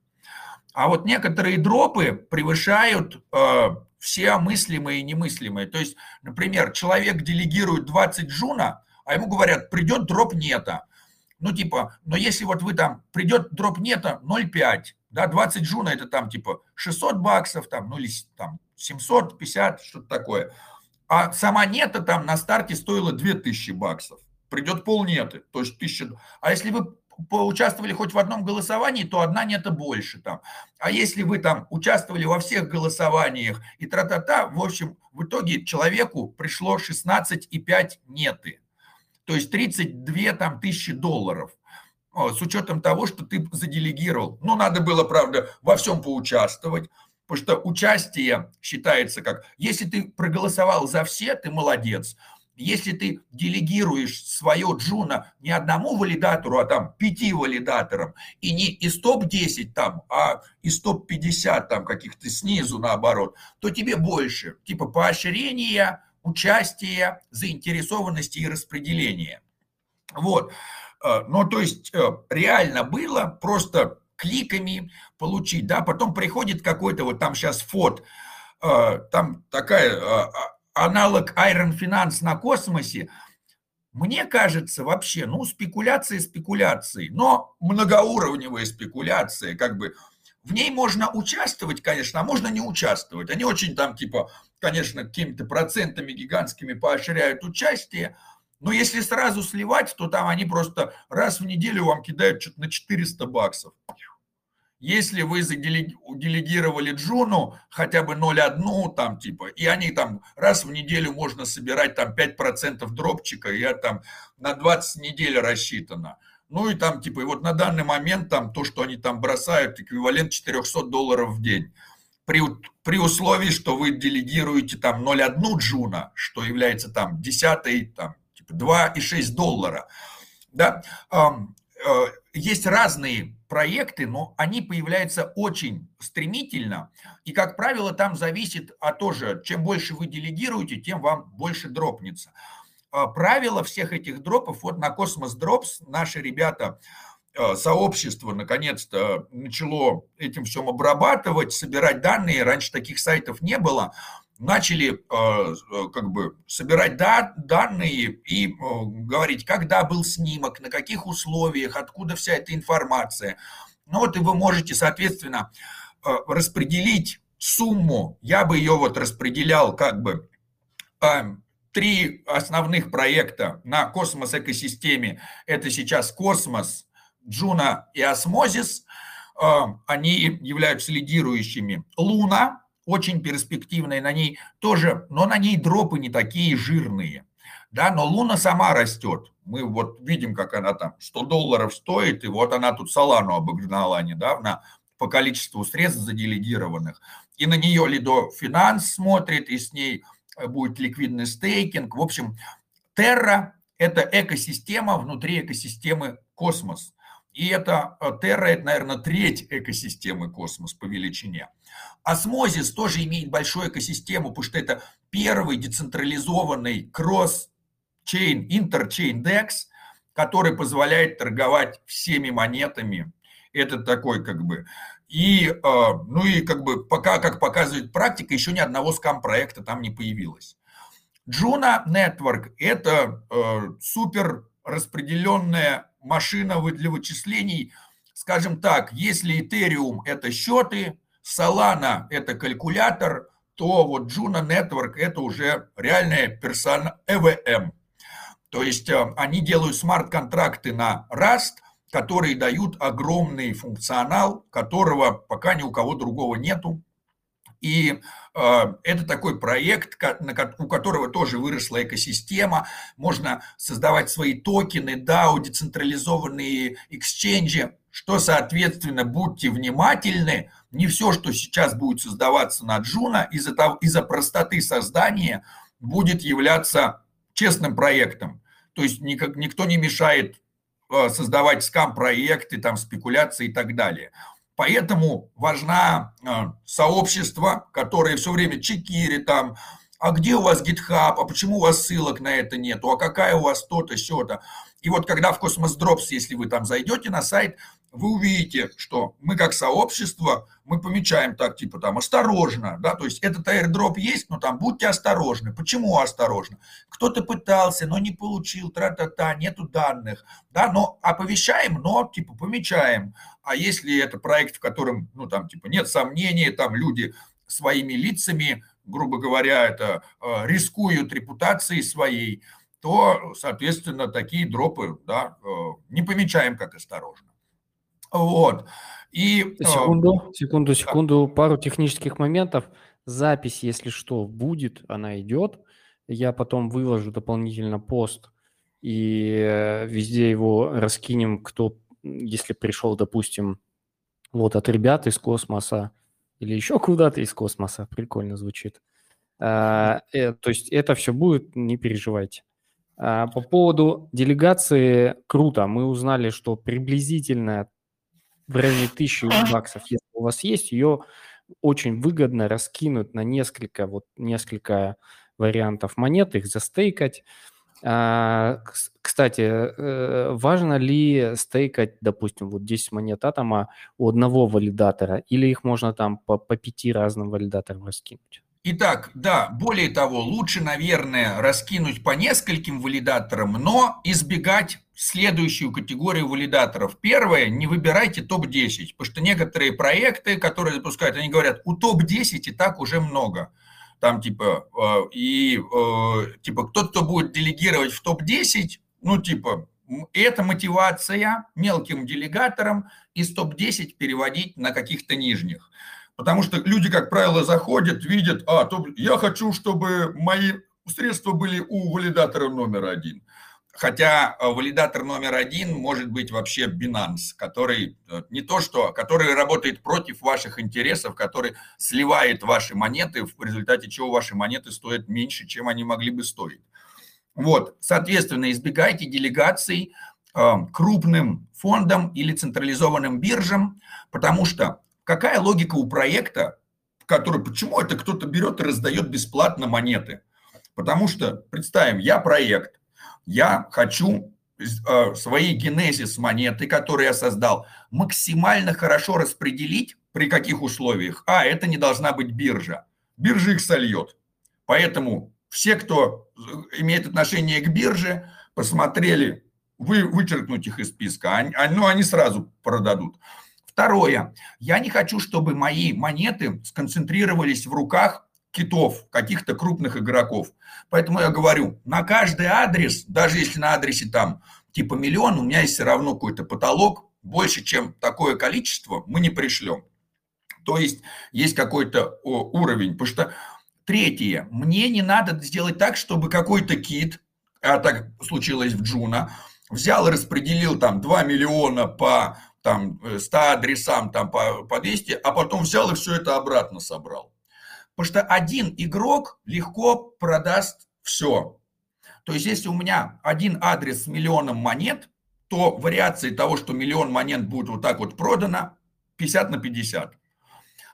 А вот некоторые дропы превышают э, все мыслимые и немыслимые. То есть, например, человек делегирует 20 джуна, а ему говорят, придет дроп нета. Ну, типа, но если вот вы там, придет дроп нета 0,5, да, 20 джуна это там типа 600 баксов, там, ну или там 750, что-то такое. А сама нета там на старте стоила 2000 баксов. Придет пол неты, то есть 1000. А если вы поучаствовали хоть в одном голосовании, то одна нета больше там. А если вы там участвовали во всех голосованиях и тра-та-та, в общем, в итоге человеку пришло 16,5 неты. То есть 32 там тысячи долларов с учетом того, что ты заделегировал. Ну, надо было, правда, во всем поучаствовать, потому что участие считается как, если ты проголосовал за все, ты молодец, если ты делегируешь свое джуна не одному валидатору, а там пяти валидаторам, и не из топ-10 там, а из топ-50 там каких-то снизу наоборот, то тебе больше. Типа поощрения, участия, заинтересованности и распределения. Вот. Э, ну, то есть э, реально было просто кликами получить, да, потом приходит какой-то вот там сейчас фот, э, там такая аналог Iron Finance на космосе, мне кажется, вообще, ну, спекуляции спекуляции, но многоуровневые спекуляции, как бы, в ней можно участвовать, конечно, а можно не участвовать. Они очень там, типа, конечно, какими-то процентами гигантскими поощряют участие, но если сразу сливать, то там они просто раз в неделю вам кидают что-то на 400 баксов. Если вы делегировали Джуну хотя бы 0,1 там типа, и они там раз в неделю можно собирать там 5% дропчика, это там на 20 недель рассчитано. Ну и там типа, и вот на данный момент там то, что они там бросают, эквивалент 400 долларов в день. При, при условии, что вы делегируете там 0,1 джуна, что является там десятой, там 2,6 доллара. Да? Э, есть разные проекты, но они появляются очень стремительно. И, как правило, там зависит от тоже, чем больше вы делегируете, тем вам больше дропнется. Э, правило всех этих дропов, вот на Cosmos Drops наши ребята, э, сообщество наконец-то начало этим всем обрабатывать, собирать данные. Раньше таких сайтов не было начали э, э, как бы собирать да, данные и э, говорить, когда был снимок, на каких условиях, откуда вся эта информация. Ну вот и вы можете, соответственно, распределить сумму. Я бы ее вот распределял как бы три основных проекта на Cosmos-экосистеме. Это сейчас Cosmos, Juno и Osmosis. Они являются лидирующими. Луна, очень перспективная, на ней тоже, но на ней drop ы не такие жирные. Да, но Луна сама растет. Мы вот видим, как она там 100 долларов стоит, и вот она тут Солану обогнала недавно по количеству средств заделегированных. И на нее Lido Finance смотрит, и с ней э, будет ликвидный стейкинг. В общем, Терра – это экосистема внутри экосистемы Космос. И это э, Terra, это, наверное, треть экосистемы космос по величине. Osmosis тоже имеет большую экосистему, потому что это первый децентрализованный cross-chain, interchain DEX, который позволяет торговать всеми монетами. Это такой как бы... И, э, ну и как бы пока, как показывает практика, еще ни одного скам-проекта там не появилось. Juno Network – это э, супер распределенная машина для вычислений, скажем так, если Ethereum – это счеты, Solana – это калькулятор, то вот Juno Network – это уже реальная персона EVM. То есть э, они делают смарт-контракты на Rust, которые дают огромный функционал, которого пока ни у кого другого нету. И э, это такой проект, у которого тоже выросла экосистема. Можно создавать свои токены, DAO, децентрализованные эксченджи, что, соответственно, будьте внимательны. Не все, что сейчас будет создаваться на Juno, из-за из простоты создания будет являться честным проектом. То есть никак, никто не мешает э, создавать скам-проекты, там, спекуляции и так далее. Поэтому важна э, сообщество, которое все время чекири там, а где у вас GitHub, а почему у вас ссылок на это нету, а какая у вас то-то, сё-то. И вот когда в Cosmos Drops, если вы там зайдете на сайт, вы увидите, что мы как сообщество, мы помечаем так, типа там осторожно, да, то есть этот airdrop есть, но там будьте осторожны. Почему осторожно? Кто-то пытался, но не получил, тра-та-та, нету данных, да, но оповещаем, но типа помечаем. А если это проект, в котором, ну там типа нет сомнений, там люди своими лицами, грубо говоря, это э, рискуют репутацией своей, то, соответственно, такие дропы да, э, не помечаем как осторожно. Вот. И, э, секунду, секунду, секунду, да. пару технических моментов. Запись, если что, будет, она идет. Я потом выложу дополнительно пост и э, везде его раскинем, кто, если пришел, допустим, вот от ребят из космоса или еще куда-то из космоса, прикольно звучит. А, э, то есть это все будет, не переживайте. А, по поводу делегации, круто, мы узнали, что приблизительно в районе тысячи баксов, если у вас есть, ее очень выгодно раскинуть на несколько, вот несколько вариантов монет, их застейкать. А, кстати, э, важно ли стейкать, допустим, вот 10 монет атома у одного валидатора, или их можно там по, по пяти разным валидаторам раскинуть? Итак, да, более того, лучше, наверное, раскинуть по нескольким валидаторам, но избегать следующую категорию валидаторов. Первое, не выбирайте топ-10, потому что некоторые проекты, которые запускают, они говорят, у топ-10 и так уже много. Там типа, э, и э, типа кто-то, кто будет делегировать в топ-10, ну типа, это мотивация мелким делегаторам из топ-10 переводить на каких-то нижних. Потому что люди, как правило, заходят, видят, а, то я хочу, чтобы мои средства были у валидатора номер один. Хотя э, валидатор номер один может быть вообще Binance, который э, не то что, который работает против ваших интересов, который сливает ваши монеты, в результате чего ваши монеты стоят меньше, чем они могли бы стоить. Вот, соответственно, избегайте делегаций э, крупным фондам или централизованным биржам, потому что какая логика у проекта, который, почему это кто-то берет и раздает бесплатно монеты? Потому что, представим, я проект, я хочу э, свои генезис монеты, которые я создал, максимально хорошо распределить при каких условиях? А, это не должна быть биржа. Биржа их сольет. Поэтому все, кто имеет отношение к бирже, посмотрели, вы, вычеркнуть их из списка, они, ну, они сразу продадут. Второе. Я не хочу, чтобы мои монеты сконцентрировались в руках китов, каких-то крупных игроков. Поэтому я говорю, на каждый адрес, даже если на адресе там типа миллион, у меня есть все равно какой-то потолок, больше, чем такое количество, мы не пришлем. То есть есть какой-то уровень. Потому что третье, мне не надо сделать так, чтобы какой-то кит, а так случилось в Джуна, взял и распределил там 2 миллиона по там 100 э, адресам там по, по 200, а потом взял и все это обратно собрал. Потому что один игрок легко продаст все. То есть если у меня один адрес с миллионом монет, то вариации того, что миллион монет будет вот так вот продано, 50 на 50.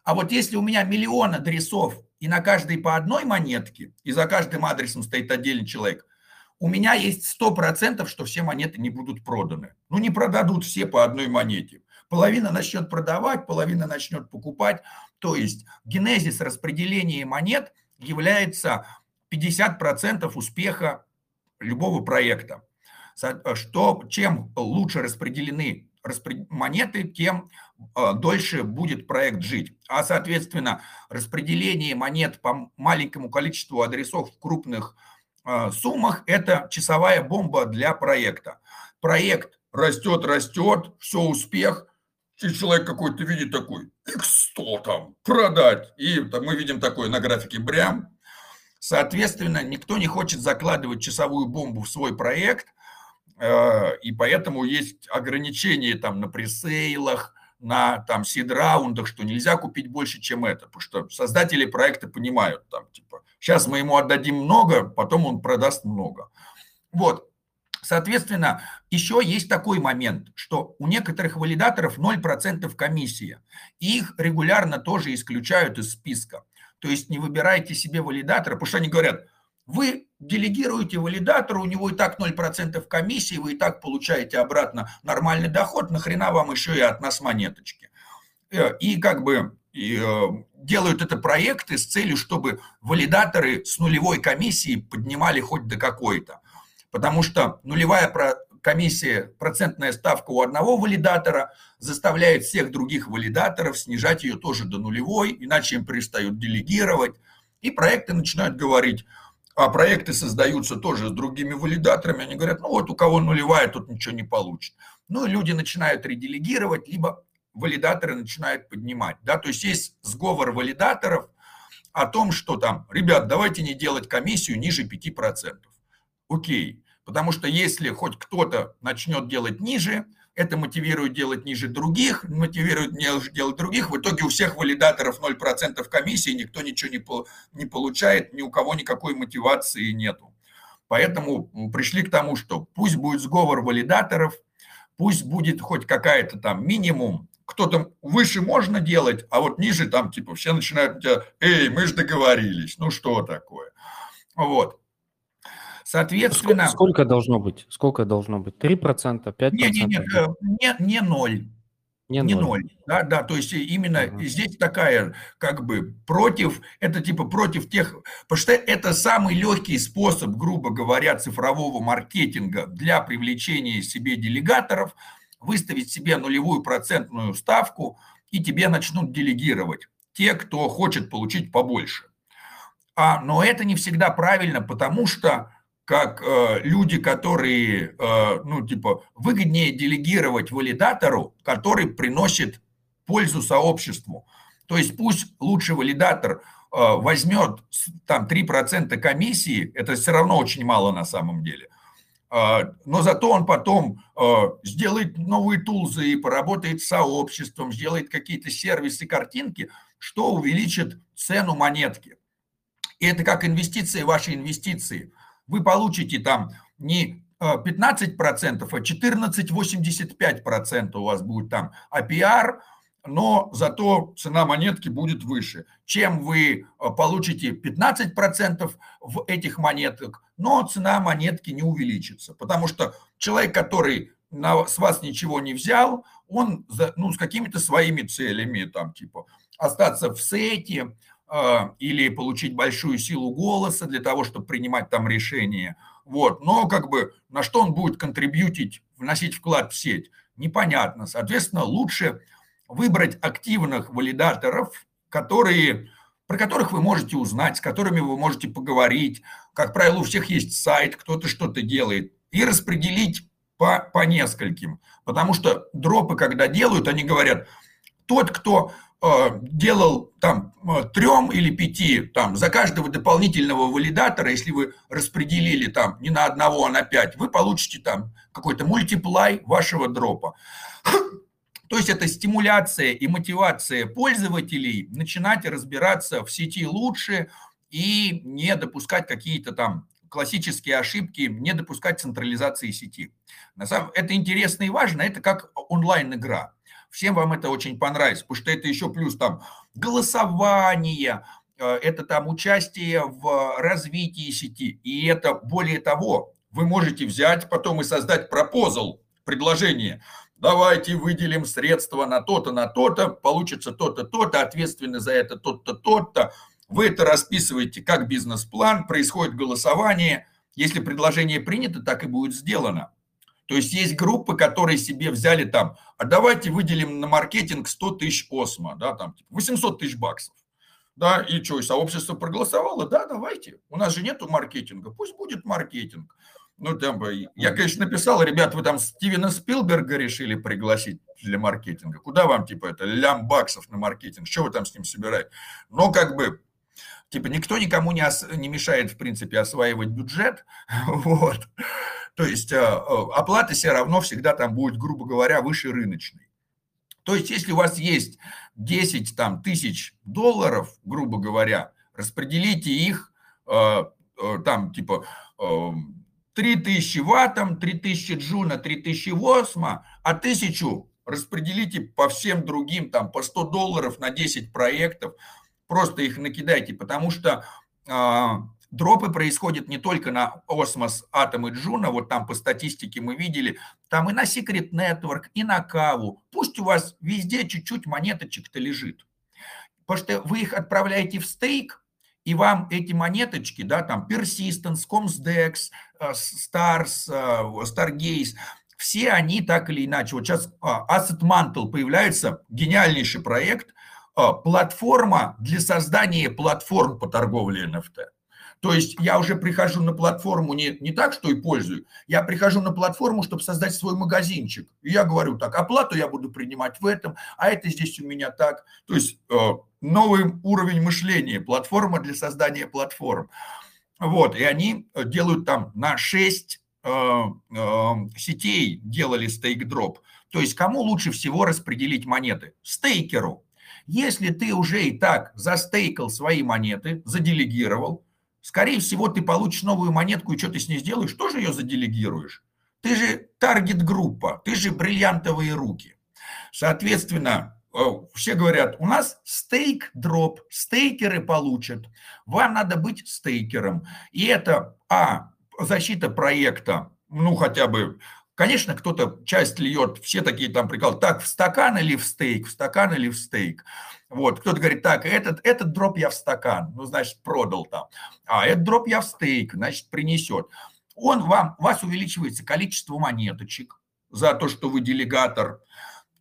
А вот если у меня миллион адресов и на каждой по одной монетке, и за каждым адресом стоит отдельный человек – у меня есть 100%, что все монеты не будут проданы. Ну, не продадут все по одной монете. Половина начнет продавать, половина начнет покупать. То есть генезис распределения монет является 50% успеха любого проекта. Что, чем лучше распределены монеты, тем э, дольше будет проект жить. А, соответственно, распределение монет по маленькому количеству адресов в крупных суммах это часовая бомба для проекта. Проект растет, растет, все успех, и человек какой-то видит такой, x100 там, продать. И там, мы видим такое на графике брям. Соответственно, никто не хочет закладывать часовую бомбу в свой проект, э, и поэтому есть ограничения там на пресейлах, на там сид-раундах, что нельзя купить больше, чем это, потому что создатели проекта понимают, там, типа, Сейчас мы ему отдадим много, потом он продаст много. Вот. Соответственно, еще есть такой момент, что у некоторых валидаторов 0% комиссия. их регулярно тоже исключают из списка. То есть не выбирайте себе валидатора, потому что они говорят, вы делегируете валидатору, у него и так 0% комиссии, вы и так получаете обратно нормальный доход, нахрена вам еще и от нас монеточки. Э, и как бы и, э, делают это проекты с целью, чтобы валидаторы с нулевой комиссией поднимали хоть до какой-то. Потому что нулевая комиссия, процентная ставка у одного валидатора заставляет всех других валидаторов снижать ее тоже до нулевой, иначе им перестают делегировать. И проекты начинают говорить, а проекты создаются тоже с другими валидаторами, они говорят, ну вот у кого нулевая, тут ничего не получит. Ну и люди начинают ределегировать, либо валидаторы начинают поднимать. Да? То есть есть сговор валидаторов о том, что там, ребят, давайте не делать комиссию ниже 5%. Окей, потому что если хоть кто-то начнет делать ниже, это мотивирует делать ниже других, мотивирует делать других. В итоге у всех валидаторов 0% комиссии, никто ничего не, не получает, ни у кого никакой мотивации нету. Поэтому пришли к тому, что пусть будет сговор валидаторов, пусть будет хоть какая-то там минимум кто-то выше можно делать, а вот ниже там типа все начинают тебя, эй, мы же договорились, ну что такое. Вот. Соответственно... Сколько должно быть? Сколько должно быть? 3%, 5%? Нет, нет, нет, э, не, не ноль. Не, не ноль. ноль. Да, да, то есть именно uh здесь такая, как бы, против, это типа против тех, потому что это самый легкий способ, грубо говоря, цифрового маркетинга для привлечения себе делегаторов, выставить себе нулевую процентную ставку, и тебе начнут делегировать те, кто хочет получить побольше. А, но это не всегда правильно, потому что как э, люди, которые, э, ну, типа, выгоднее делегировать валидатору, который приносит пользу сообществу. То есть пусть лучший валидатор э, возьмет там 3% комиссии, это все равно очень мало на самом деле, но зато он потом э, сделает новые тулзы и поработает с сообществом, сделает какие-то сервисы, картинки, что увеличит цену монетки. И это как инвестиции, ваши инвестиции – вы получите там не 15%, а 14,85% у вас будет там APR, но зато цена монетки будет выше. Чем вы а, получите 15% в этих монетах, но цена монетки не увеличится. Потому что человек, который на, с вас ничего не взял, он ну, с какими-то своими целями, там, типа, остаться в сете, а, или получить большую силу голоса для того, чтобы принимать там решения. Вот. Но как бы на что он будет контрибьютить, вносить вклад в сеть, непонятно. Соответственно, лучше выбрать активных валидаторов, которые, про которых вы можете узнать, с которыми вы можете поговорить. Как правило, у всех есть сайт, кто-то что-то делает. И распределить по, по нескольким. Потому что дропы, когда делают, они говорят, тот, кто Э, делал там э, трем или пяти, там, за каждого дополнительного валидатора, если вы распределили там не на одного, а на пять, вы получите там какой-то мультиплай вашего дропа. То есть это стимуляция и мотивация пользователей начинать разбираться в сети лучше и не допускать какие-то там классические ошибки, не допускать централизации сети. На самом, это интересно и важно, это как онлайн-игра. Всем вам это очень понравится, потому что это еще плюс там голосование, э, это там участие в развитии сети. И это более того, вы можете взять потом и создать пропозал, предложение. Давайте выделим средства на то-то, на то-то, получится то-то, то-то, ответственны за это тот-то, тот-то. Вы это расписываете как бизнес-план, происходит голосование. Если предложение принято, так и будет сделано. То есть есть группы, которые себе взяли там, а давайте выделим на маркетинг 100 тысяч осмо, да, там 800 тысяч баксов. Да, и что, и сообщество проголосовало? Да, давайте. У нас же нету маркетинга, пусть будет маркетинг. Ну, там, я, конечно, написал, ребят, вы там Стивена Спилберга решили пригласить для маркетинга. Куда вам, типа, это лям баксов на маркетинг? Что вы там с ним собираете? Но, как бы, типа, никто никому не, ос, не мешает, в принципе, осваивать бюджет. Вот. То есть э, э, оплата все равно всегда там будет, грубо говоря, выше рыночной. То есть если у вас есть 10 там, тысяч долларов, грубо говоря, распределите их э, там типа 3000 ваттом, 3000 джуна, 3000 восма, а 1000 распределите по всем другим, там, по 100 долларов на 10 проектов, просто их накидайте, потому что а, Дропы происходят не только на Osmos, Atom и Juno, вот там по статистике мы видели, там и на Secret Network, и на Каву. Пусть у вас везде чуть-чуть монеточек-то лежит. Потому что вы их отправляете в стейк, и вам эти монеточки, да, там Persistence, Comsdex, э, Stars, э, Stargaze, все они так или иначе, вот сейчас а, Asset Mantle появляется, гениальнейший проект, а, платформа для создания платформ по торговле NFT. То есть я уже прихожу на платформу не, не так, что и пользую, я прихожу на платформу, чтобы создать свой магазинчик. И я говорю так, оплату я буду принимать в этом, а это здесь у меня так. То есть э, новый уровень мышления, платформа для создания платформ. Вот, и они делают там на 6 э, э, сетей делали стейк-дроп. То есть кому лучше всего распределить монеты? Стейкеру. Если ты уже и так застейкал свои монеты, заделегировал, Скорее всего, ты получишь новую монетку, и что ты с ней сделаешь? Тоже ее заделегируешь? Ты же таргет-группа, ты же бриллиантовые руки. Соответственно, э, все говорят, у нас стейк-дроп, стейкеры получат. Вам надо быть стейкером. И это, а, защита проекта, ну, хотя бы Конечно, кто-то часть льет, все такие там прикол, так, в стакан или в стейк, в стакан или в стейк. Вот, кто-то говорит, так, этот, этот дроп я в стакан, ну, значит, продал там. А этот дроп я в стейк, значит, принесет. Он вам, у вас увеличивается количество монеточек за то, что вы делегатор.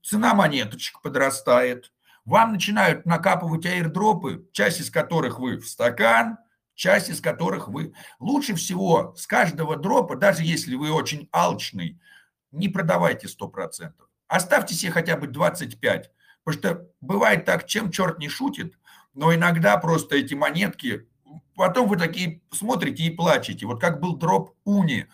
Цена монеточек подрастает. Вам начинают накапывать аирдропы, часть из которых вы в стакан, часть из которых вы... Лучше всего с каждого дропа, даже если вы очень алчный, не продавайте 100%. Оставьте себе хотя бы 25%. Потому что бывает так, чем черт не шутит, но иногда просто эти монетки, потом вы такие смотрите и плачете. Вот как был дроп Уни.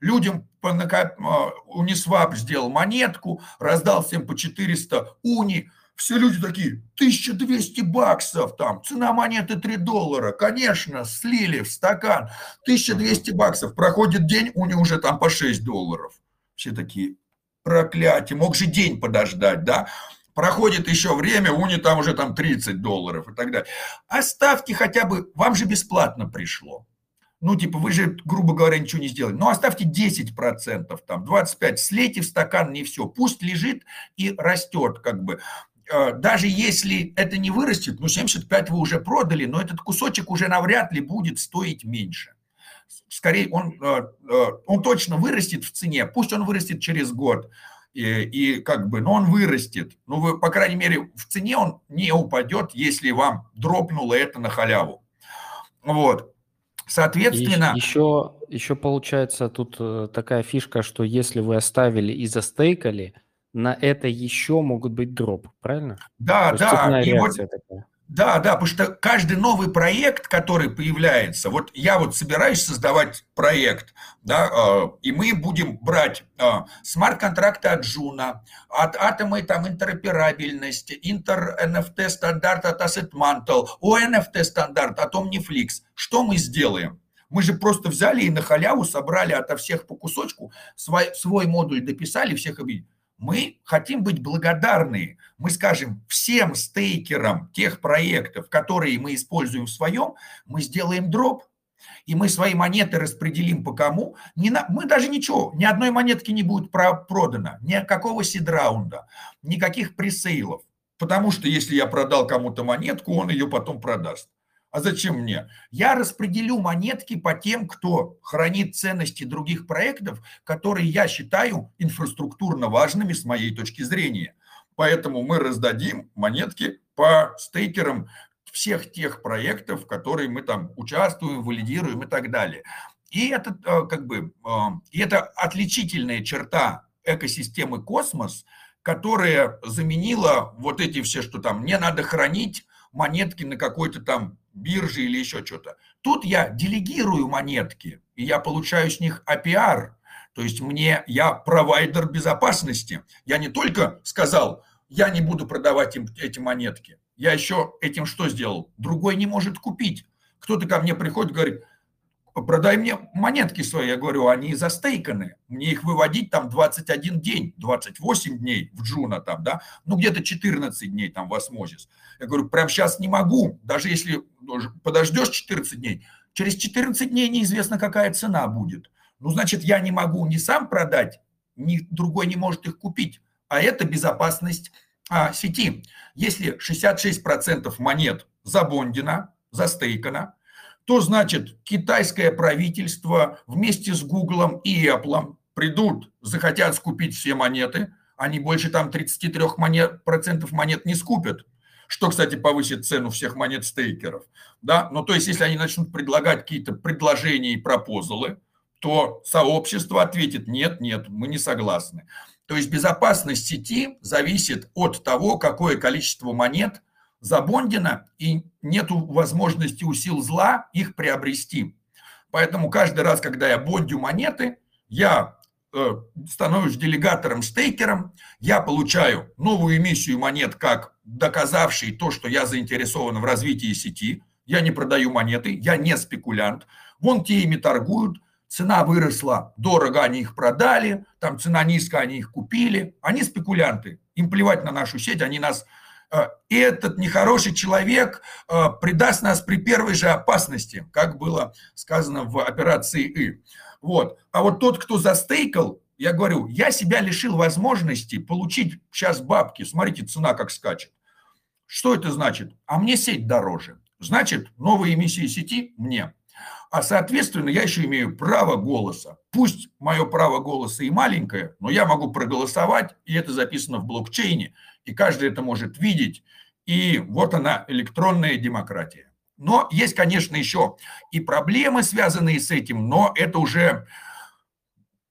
Людям а, Uniswap сделал монетку, раздал всем по 400 Уни, все люди такие, 1200 баксов там, цена монеты 3 доллара, конечно, слили в стакан, 1200 баксов, проходит день, у них уже там по 6 долларов. Все такие, проклятие, мог же день подождать, да? Проходит еще время, у них там уже там 30 долларов и так далее. Оставьте хотя бы, вам же бесплатно пришло. Ну, типа, вы же, грубо говоря, ничего не сделали. Ну, оставьте 10%, там, 25%, слейте в стакан, не все. Пусть лежит и растет, как бы. Э, даже если это не вырастет, ну 75 вы уже продали, но этот кусочек уже навряд ли будет стоить меньше. Скорее, он, э, э, он точно вырастет в цене, пусть он вырастет через год, и, и как бы, но он вырастет. Ну, вы, по крайней мере, в цене он не упадет, если вам дропнуло это на халяву. Вот. Соответственно... Еще, еще получается тут такая фишка, что если вы оставили и застейкали – на это еще могут быть дроп, правильно? Да, да. И вот, да, да, потому что каждый новый проект, который появляется, вот я вот собираюсь создавать проект, да, э, и мы будем брать э, смарт-контракты от Juno, от Атома там интероперабельность, inter-NFT стандарт от Asset Mantle, ONFT стандарт от Omniflix. Что мы сделаем? Мы же просто взяли и на халяву собрали ото всех по кусочку, свой, свой модуль дописали, всех объединили мы хотим быть благодарны. Мы скажем всем стейкерам тех проектов, которые мы используем в своем, мы сделаем дроп, и мы свои монеты распределим по кому. Не на, мы даже ничего, ни одной монетки не будет про, продано, никакого сидраунда, никаких пресейлов. Потому что если я продал кому-то монетку, он ее потом продаст. А зачем мне? Я распределю монетки по тем, кто хранит ценности других проектов, которые я считаю инфраструктурно важными с моей точки зрения. Поэтому мы раздадим монетки по стейкерам всех тех проектов, в которые мы там участвуем, валидируем и так далее. И это э, как бы э, и это отличительная черта экосистемы космос, которая заменила вот эти все, что там мне надо хранить монетки на какой-то там бирже или еще что-то. Тут я делегирую монетки, и я получаю с них APR. То есть мне, я провайдер безопасности. Я не только сказал, я не буду продавать им эти монетки. Я еще этим что сделал? Другой не может купить. Кто-то ко мне приходит, говорит, продай мне монетки свои. Я говорю, они застейканы. Мне их выводить там 21 день, 28 дней в Juno там, да, ну где-то 14 дней там в Osmosis. Я говорю, прямо сейчас не могу, даже если подождешь 14 дней, через 14 дней неизвестно, какая цена будет. Ну, значит, я не могу ни сам продать, ни другой не может их купить. А это безопасность а, сети. Если 66% монет забондено, застейкано, то значит китайское правительство вместе с Гуглом и Apple придут, захотят скупить все монеты, они больше там 33 монет, процентов монет не скупят, что, кстати, повысит цену всех монет стейкеров. Да? Но то есть, если они начнут предлагать какие-то предложения и пропозалы, то сообщество ответит, нет, нет, мы не согласны. То есть безопасность сети зависит от того, какое количество монет забондено, и нет возможности у сил зла их приобрести. Поэтому каждый раз, когда я бондю монеты, я э, становлюсь делегатором, стейкером, я получаю новую эмиссию монет, как доказавший то, что я заинтересован в развитии сети. Я не продаю монеты, я не спекулянт. Вон те ими торгуют, цена выросла, дорого они их продали, там цена низкая, они их купили. Они спекулянты, им плевать на нашу сеть, они нас и этот нехороший человек предаст нас при первой же опасности, как было сказано в операции «И». Вот. А вот тот, кто застейкал, я говорю, я себя лишил возможности получить сейчас бабки. Смотрите, цена как скачет. Что это значит? А мне сеть дороже. Значит, новые эмиссии сети мне. А соответственно, я еще имею право голоса. Пусть мое право голоса и маленькое, но я могу проголосовать, и это записано в блокчейне, и каждый это может видеть. И вот она, электронная демократия. Но есть, конечно, еще и проблемы, связанные с этим, но это уже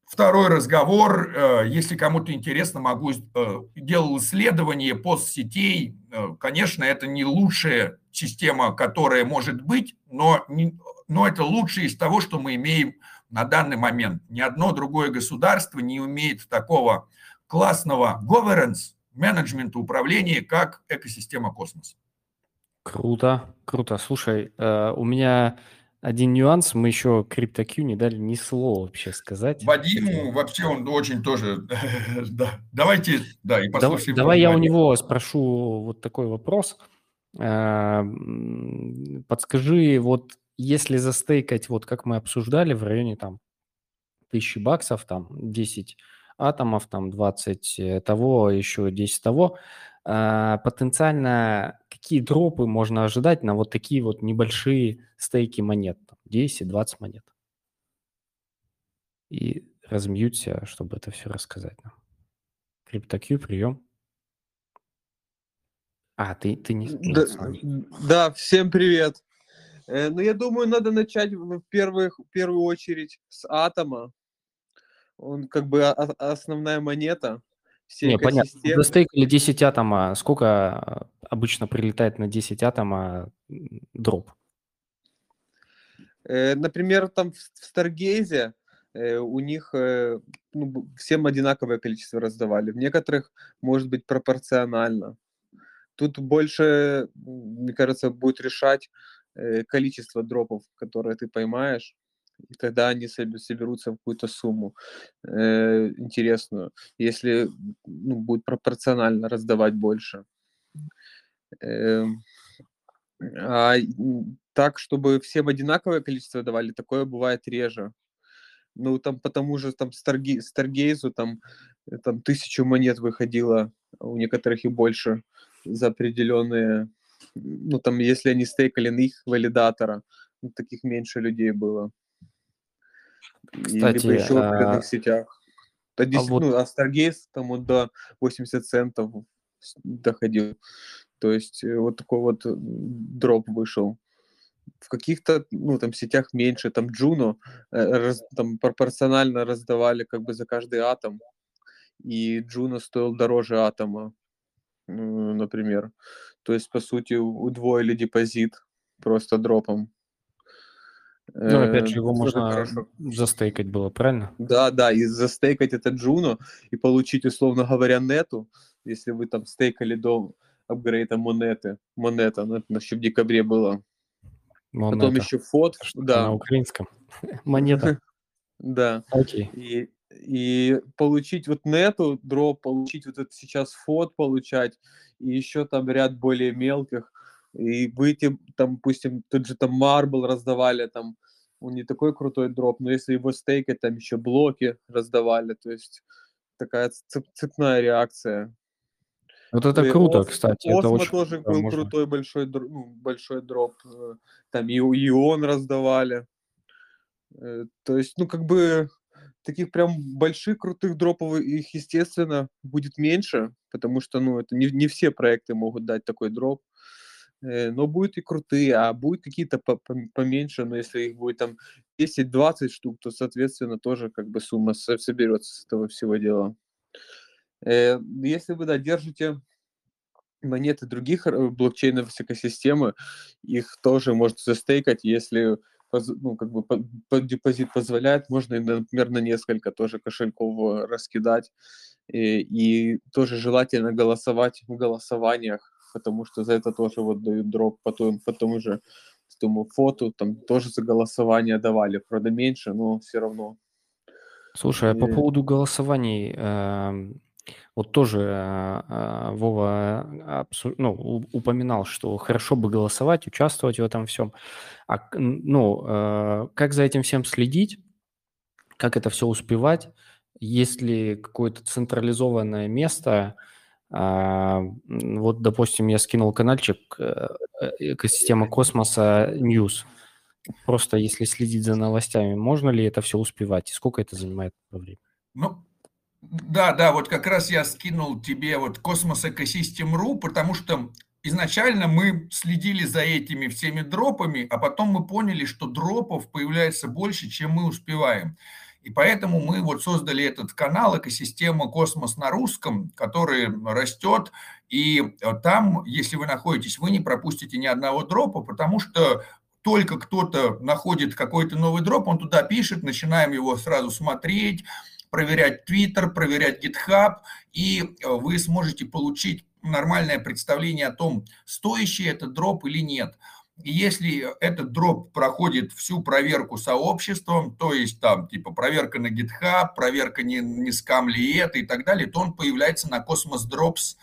второй разговор. Э, если кому-то интересно, могу э, делал исследование постсетей. Э, конечно, это не лучшая система, которая может быть, но, но это лучшее из того, что мы имеем на данный момент. Ни одно другое государство не умеет такого классного governance, менеджмента, управления, как экосистема космоса. Круто, круто. Слушай, э, у меня один нюанс, мы еще CryptoQ не дали ни слова вообще сказать. Вадиму вообще он очень тоже, да. Давайте, да, и послушаем. Давай, давай я у него спрошу вот такой вопрос. Э, подскажи, вот если застейкать, вот как мы обсуждали, в районе там тысячи баксов, там 10 атомов, там 20 э, того, еще 10 того, а, потенциально какие дропы можно ожидать на вот такие вот небольшие стейки монет, 10-20 монет? И размьються, чтобы это все рассказать нам. CryptoQ, прием. А, ты, ты не... Да, да, всем привет. Э, ну, я думаю, надо начать в, первых, в первую очередь с атома. Он как бы основная монета всей Не, понятно. экосистемы. Застейкали 10 атома. Сколько а, обычно прилетает на 10 атома дроп? Э, например, там в Старгейзе э, у них э, ну, всем одинаковое количество раздавали. В некоторых может быть пропорционально. Тут больше, мне кажется, будет решать количество дропов, которые ты поймаешь и тогда они соберутся в какую-то сумму э, интересную, если ну, будет пропорционально раздавать больше. Э, а так, чтобы всем одинаковое количество давали, такое бывает реже. Ну, там потому же там Старги, Старгейзу там, э, там тысячу монет выходило, а у некоторых и больше за определенные, ну, там, если они стейкали на их валидатора, ну, таких меньше людей было. Кстати, либо еще в а... сетях. До 10, а вот... ну, а Stargaze там вот до 80 центов доходил. То есть э, вот такой вот дроп вышел. В каких-то, ну, там, сетях меньше, там, Juno э, раз, там пропорционально раздавали как бы за каждый атом, и Juno стоил дороже атома, например. То есть, по сути, удвоили депозит просто дропом. Ну, опять же, его можно хорошо. застейкать было, правильно? Да, да, и застейкать это Джуно и получить, условно говоря, нету, если вы там стейкали до апгрейда монеты, монета, ну, это еще в декабре было. Монета. Потом еще фот, Что да. На украинском. Монета. Да. Окей. И, и получить вот нету дроп, получить вот это сейчас фот получать, и еще там ряд более мелких, и выйти, там, допустим, тот же там Marble раздавали, там, он не такой крутой дроп, но если его стейкать, там еще блоки раздавали, то есть такая цеп цепная реакция. Вот это и круто, Ос, кстати. Осмо это очень тоже был можно. крутой большой, ну, большой дроп. Э, там и Ион раздавали. Э, то есть, ну, как бы таких прям больших крутых дропов их, естественно, будет меньше, потому что, ну, это не, не все проекты могут дать такой дроп. Э, но будут и крутые, а будут какие-то поменьше, но если их будет там 10-20 штук, то, соответственно, тоже как бы сумма соберется с этого всего дела. Э, если вы да, держите монеты других э, блокчейнов экосистемы, их тоже можно застейкать, если ну, как бы депозит позволяет, можно, например, на несколько тоже кошельков раскидать. И, и тоже желательно голосовать в голосованиях потому что за это тоже вот дают дроп потом, потом уже думаю, фото, там тоже за голосование давали, правда меньше, но все равно. Слушай, а по поводу голосований, э, Вот тоже э, Вова абсу- ну, упоминал, что хорошо бы голосовать, участвовать в этом всем. А ну, э, как за этим всем следить? Как это все успевать? Есть ли какое-то централизованное место? А, вот, допустим, я скинул каналчик э, экосистема космоса News. Просто если следить за новостями, можно ли это все успевать и сколько это занимает времени? Ну, да, да, вот как раз я скинул тебе вот Cosmos Ecosystem.ru, потому что изначально мы следили за этими всеми дропами, а потом мы поняли, что дропов появляется больше, чем мы успеваем. И поэтому мы вот создали этот канал «Экосистема Космос на русском», который растет. И там, если вы находитесь, вы не пропустите ни одного дропа, потому что только кто-то находит какой-то новый дроп, он туда пишет, начинаем его сразу смотреть, проверять Twitter, проверять GitHub, и э, вы сможете получить нормальное представление о том, стоящий этот дроп или нет. Если этот дроп проходит всю проверку сообществом, то есть там типа проверка на GitHub, проверка не, не скам ли это и так далее, то он появляется на Cosmos Drops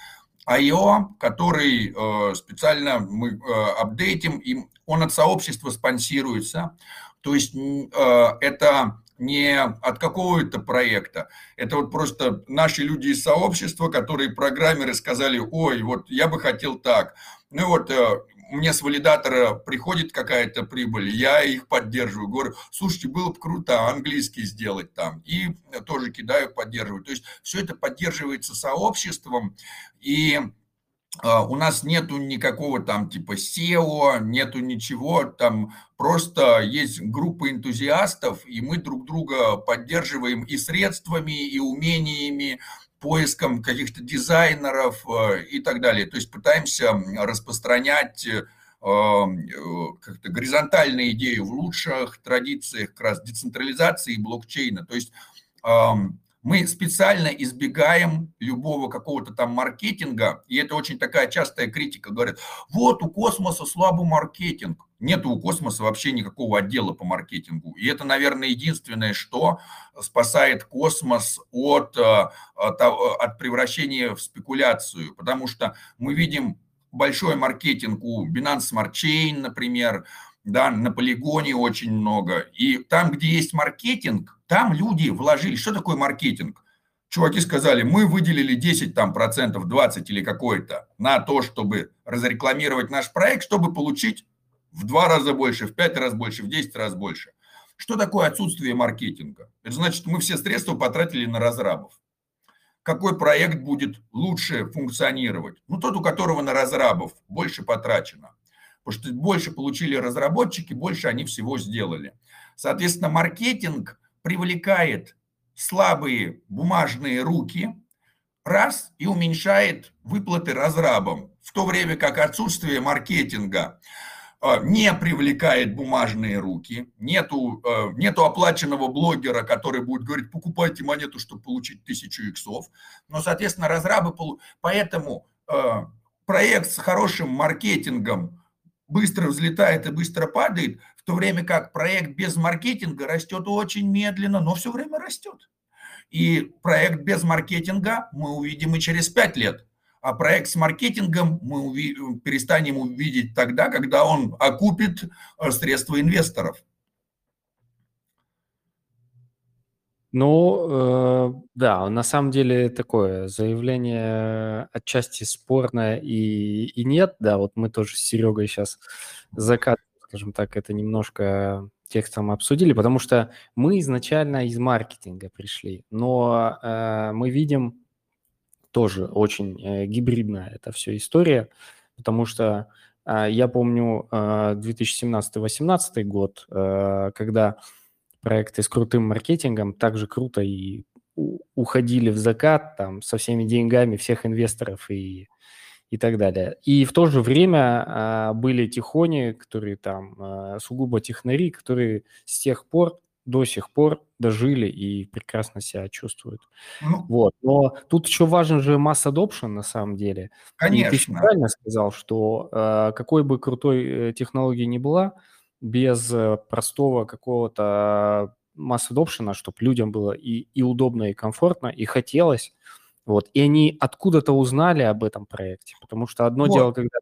IO, который э, специально мы э, апдейтим, и он от сообщества спонсируется. То есть э, это не от какого-то проекта. Это вот просто наши люди из сообщества, которые программеры сказали, ой, вот я бы хотел так. Ну вот э, мне с валидатора приходит какая-то прибыль, я их поддерживаю, говорю, слушайте, было бы круто английский сделать там, и тоже кидаю поддерживать. То есть все это поддерживается сообществом, и а, у нас нету никакого там типа SEO, нету ничего, там просто есть группа энтузиастов, и мы друг друга поддерживаем и средствами, и умениями, поиском каких-то дизайнеров э, и так далее. То есть пытаемся распространять э, как-то горизонтальные идеи в лучших традициях как раз децентрализации и блокчейна. То есть мы специально избегаем любого какого-то там маркетинга, и это очень такая частая критика, говорят, вот у космоса слабый маркетинг. Нет у космоса вообще никакого отдела по маркетингу. И это, наверное, единственное, что спасает космос от, э, от, от превращения в спекуляцию, потому что мы видим большой маркетинг у Binance Smart Chain, например, да, на полигоне очень много. И там, где есть маркетинг, там люди вложили. Что такое маркетинг? Чуваки сказали, мы выделили 10 там, процентов, 20 или какой-то на то, чтобы разрекламировать наш проект, чтобы получить в два раза больше, в пять раз больше, в 10 раз больше. Что такое отсутствие маркетинга? Это значит, мы все средства потратили на разрабов. Какой проект будет лучше функционировать? Ну, тот, у которого на разрабов больше потрачено. Потому что больше получили разработчики, больше они всего сделали. Соответственно, маркетинг привлекает слабые бумажные руки, раз, и уменьшает выплаты разрабам, в то время как отсутствие маркетинга а, не привлекает бумажные руки, нету, а, нету оплаченного блогера, который будет говорить, покупайте монету, чтобы получить тысячу иксов, но, соответственно, разрабы, поэтому а, проект с хорошим маркетингом быстро взлетает и быстро падает, в то время как проект без маркетинга растет очень медленно, но все время растет. И проект без маркетинга мы увидим и через пять лет. А проект с маркетингом мы уви- перестанем увидеть тогда, когда он окупит э, средства инвесторов. Ну, э, да, на самом деле такое заявление отчасти спорное и, и нет. Да, вот мы тоже с Серегой сейчас закат скажем так, это немножко текстом обсудили, потому что мы изначально из маркетинга пришли, но э, мы видим тоже очень э, гибридная эта вся история, потому что э, я помню э, 2017-2018 год, э, когда проекты с крутым маркетингом также круто и уходили в закат там со всеми деньгами всех инвесторов и и так далее. И в то же время а, были тихони, которые там а, сугубо технари, которые с тех пор до сих пор дожили и прекрасно себя чувствуют. Ну, вот. Но тут еще важен же масс adoption на самом деле. Конечно. И ты правильно сказал, что э, какой бы крутой э, технологии ни была, без э, простого какого-то масс adoption, чтобы людям было и, и удобно, и комфортно, и хотелось, Вот. И они откуда-то узнали об этом проекте. Потому что одно вот. дело, когда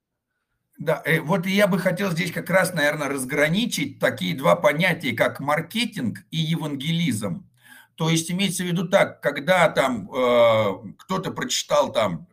да, э, вот я бы хотел здесь как раз, наверное, разграничить такие два понятия, как маркетинг и евангелизм. То есть имеется в виду так, когда там э, кто-то прочитал там,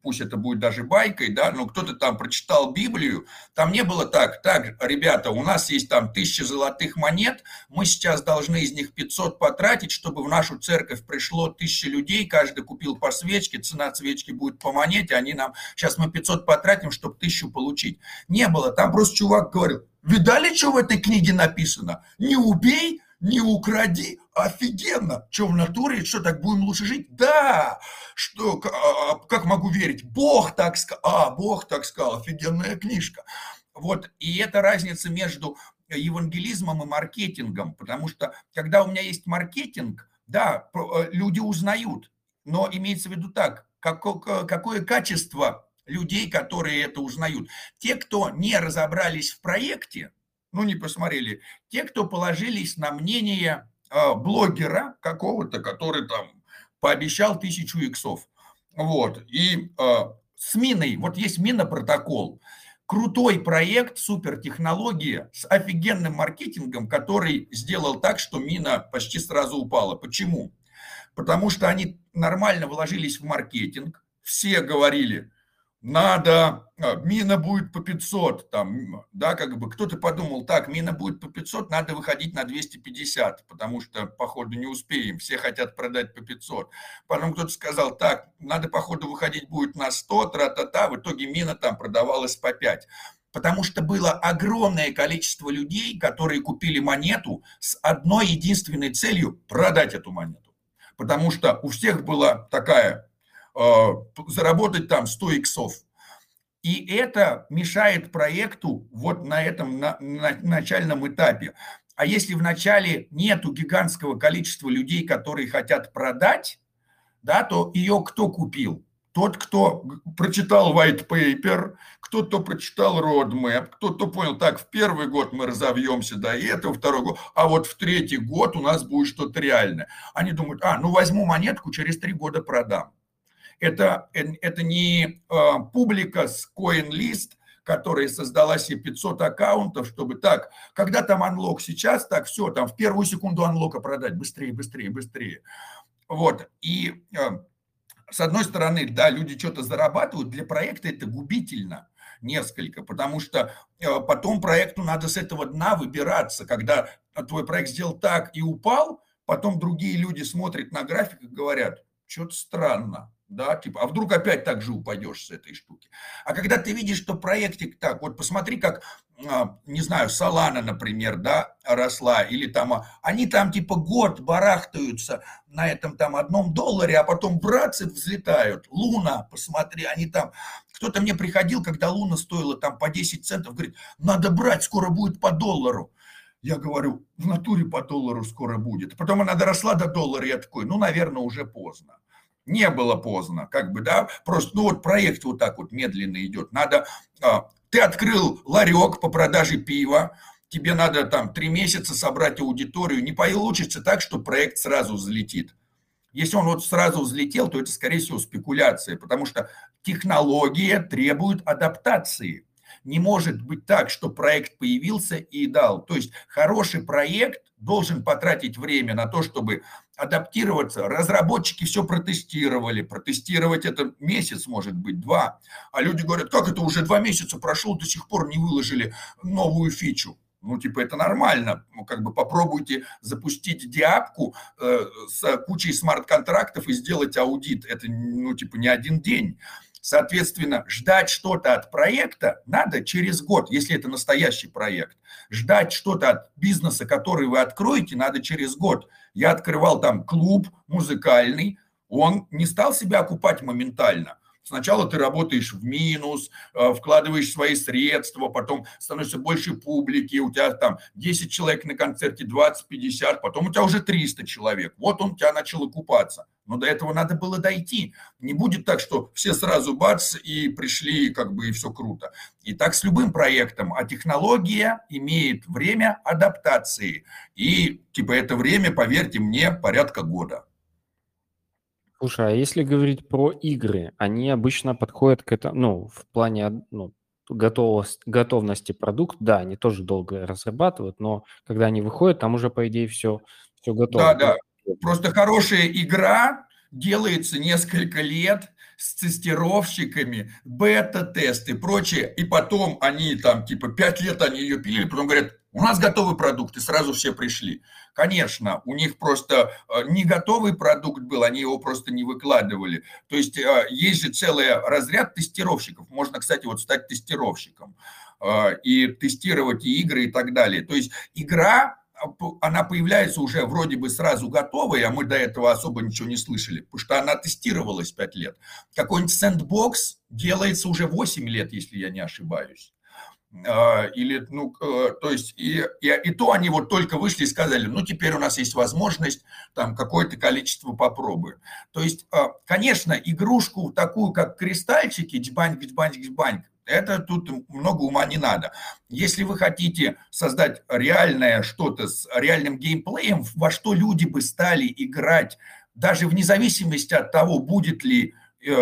пусть это будет даже байкой, да, но кто-то там прочитал Библию, там не было так, так, ребята, у нас есть там тысяча золотых монет, мы сейчас должны из них 500 потратить, чтобы в нашу церковь пришло тысяча людей, каждый купил по свечке, цена свечки будет по монете, они нам, сейчас мы 500 потратим, чтобы тысячу получить. Не было, там просто чувак говорил, видали, что в этой книге написано? Не убей, не укради, офигенно. Что в натуре, что так будем лучше жить? Да, что, а, а, как могу верить? Бог так сказал, а, Бог так сказал, офигенная книжка. Вот, и это разница между евангелизмом и маркетингом, потому что когда у меня есть маркетинг, да, э, люди узнают, но имеется в виду так, какое качество людей, которые это узнают. Те, кто не разобрались в проекте, ну, не посмотрели, те, кто положились на мнение блогера какого-то, который там пообещал тысячу иксов. Вот. И э, с миной, вот есть минопротокол, крутой проект, супертехнология с офигенным маркетингом, который сделал так, что мина почти сразу упала. Почему? Потому что они нормально вложились в маркетинг, все говорили – надо, а, мина будет по 500, там, да, как бы кто-то подумал, так, мина будет по 500, надо выходить на 250, потому что, походу, не успеем, все хотят продать по 500. Потом кто-то сказал, так, надо, походу, выходить будет на 100, тра-та-та, в итоге мина там продавалась по 5 потому что было огромное количество людей, которые купили монету с одной единственной целью – продать эту монету. Потому что у всех была такая заработать там 100 иксов. И это мешает проекту вот на этом на, на начальном этапе. А если в начале нету гигантского количества людей, которые хотят продать, да, то ее кто купил? Тот, кто прочитал white paper, кто-то прочитал roadmap, кто-то понял, так, в первый год мы разовьемся до этого, второй год, а вот в третий год у нас будет что-то реальное. Они думают, а, ну возьму монетку, через три года продам. Это, это не а, публика с CoinList, которая создала себе 500 аккаунтов, чтобы так, когда там анлок сейчас, так все, там в первую секунду анлока продать, быстрее, быстрее, быстрее. Вот, и а, с одной стороны, да, люди что-то зарабатывают, для проекта это губительно несколько, потому что а, потом проекту надо с этого дна выбираться, когда твой проект сделал так и упал, потом другие люди смотрят на график и говорят, что-то странно, да, типа, а вдруг опять так же упадешь с этой штуки. А когда ты видишь, что проектик так, вот посмотри, как, а, не знаю, Салана, например, да, росла, или там, а, они там типа год барахтаются на этом там одном долларе, а потом братцы взлетают. Луна, посмотри, они там, кто-то мне приходил, когда Луна стоила там по 10 центов, говорит, надо брать, скоро будет по доллару. Я говорю, в натуре по доллару скоро будет. Потом она доросла до доллара, я такой, ну, наверное, уже поздно не было поздно, как бы, да, просто, ну вот проект вот так вот медленно идет, надо, а, ты открыл ларек по продаже пива, тебе надо там три месяца собрать аудиторию, не получится так, что проект сразу взлетит. Если он вот сразу взлетел, то это, скорее всего, спекуляция, потому что технология требует адаптации. Не может быть так, что проект появился и дал. То есть хороший проект должен потратить время на то, чтобы адаптироваться. Разработчики все протестировали. Протестировать это месяц, может быть, два. А люди говорят, как это уже два месяца прошло, до сих пор не выложили новую фичу. Ну, типа, это нормально. Ну, как бы попробуйте запустить диапку э, с кучей смарт-контрактов и сделать аудит. Это, ну, типа, не один день. Соответственно, ждать что-то от проекта надо через год, если это настоящий проект. Ждать что-то от бизнеса, который вы откроете, надо через год. Я открывал там клуб музыкальный, он не стал себя окупать моментально. Сначала ты работаешь в минус, э, вкладываешь свои средства, потом становится больше публики, у тебя там 10 человек на концерте, 20, 50, потом у тебя уже 300 человек. Вот он у тебя начал окупаться. Но до этого надо было дойти. Не будет так, что все сразу бац и пришли, как бы и все круто. И так с любым проектом. А технология имеет время адаптации. И типа это время, поверьте мне, порядка года. Слушай, а если говорить про игры, они обычно подходят к этому, ну, в плане, ну, готовность, готовности продукт, да, они тоже долго разрабатывают, но когда они выходят, там уже, по идее, все, все готово. Да, да. Просто хорошая игра делается несколько лет с тестировщиками, бета-тесты и прочее, и потом они там, типа, пять лет они ее пилили, потом говорят, у нас готовый продукт, и сразу все пришли. Конечно, у них просто э, не готовый продукт был, они его просто не выкладывали. То есть э, есть же целый разряд тестировщиков. Можно, кстати, вот стать тестировщиком э, и тестировать и игры и так далее. То есть игра она появляется уже вроде бы сразу готовой, а мы до этого особо ничего не слышали, потому что она тестировалась 5 лет. Какой-нибудь сэндбокс делается уже 8 лет, если я не ошибаюсь. А, или, ну, э, то есть, и, и, и то они вот только вышли и сказали, ну, теперь у нас есть возможность там какое-то количество попробуем. То есть, а, конечно, игрушку такую, как кристальчики, джбаньк, джбаньк, джбаньк, это тут много ума не надо. Если вы хотите создать реальное что-то с реальным геймплеем, во что люди бы стали играть, даже вне зависимости от того, будет ли э,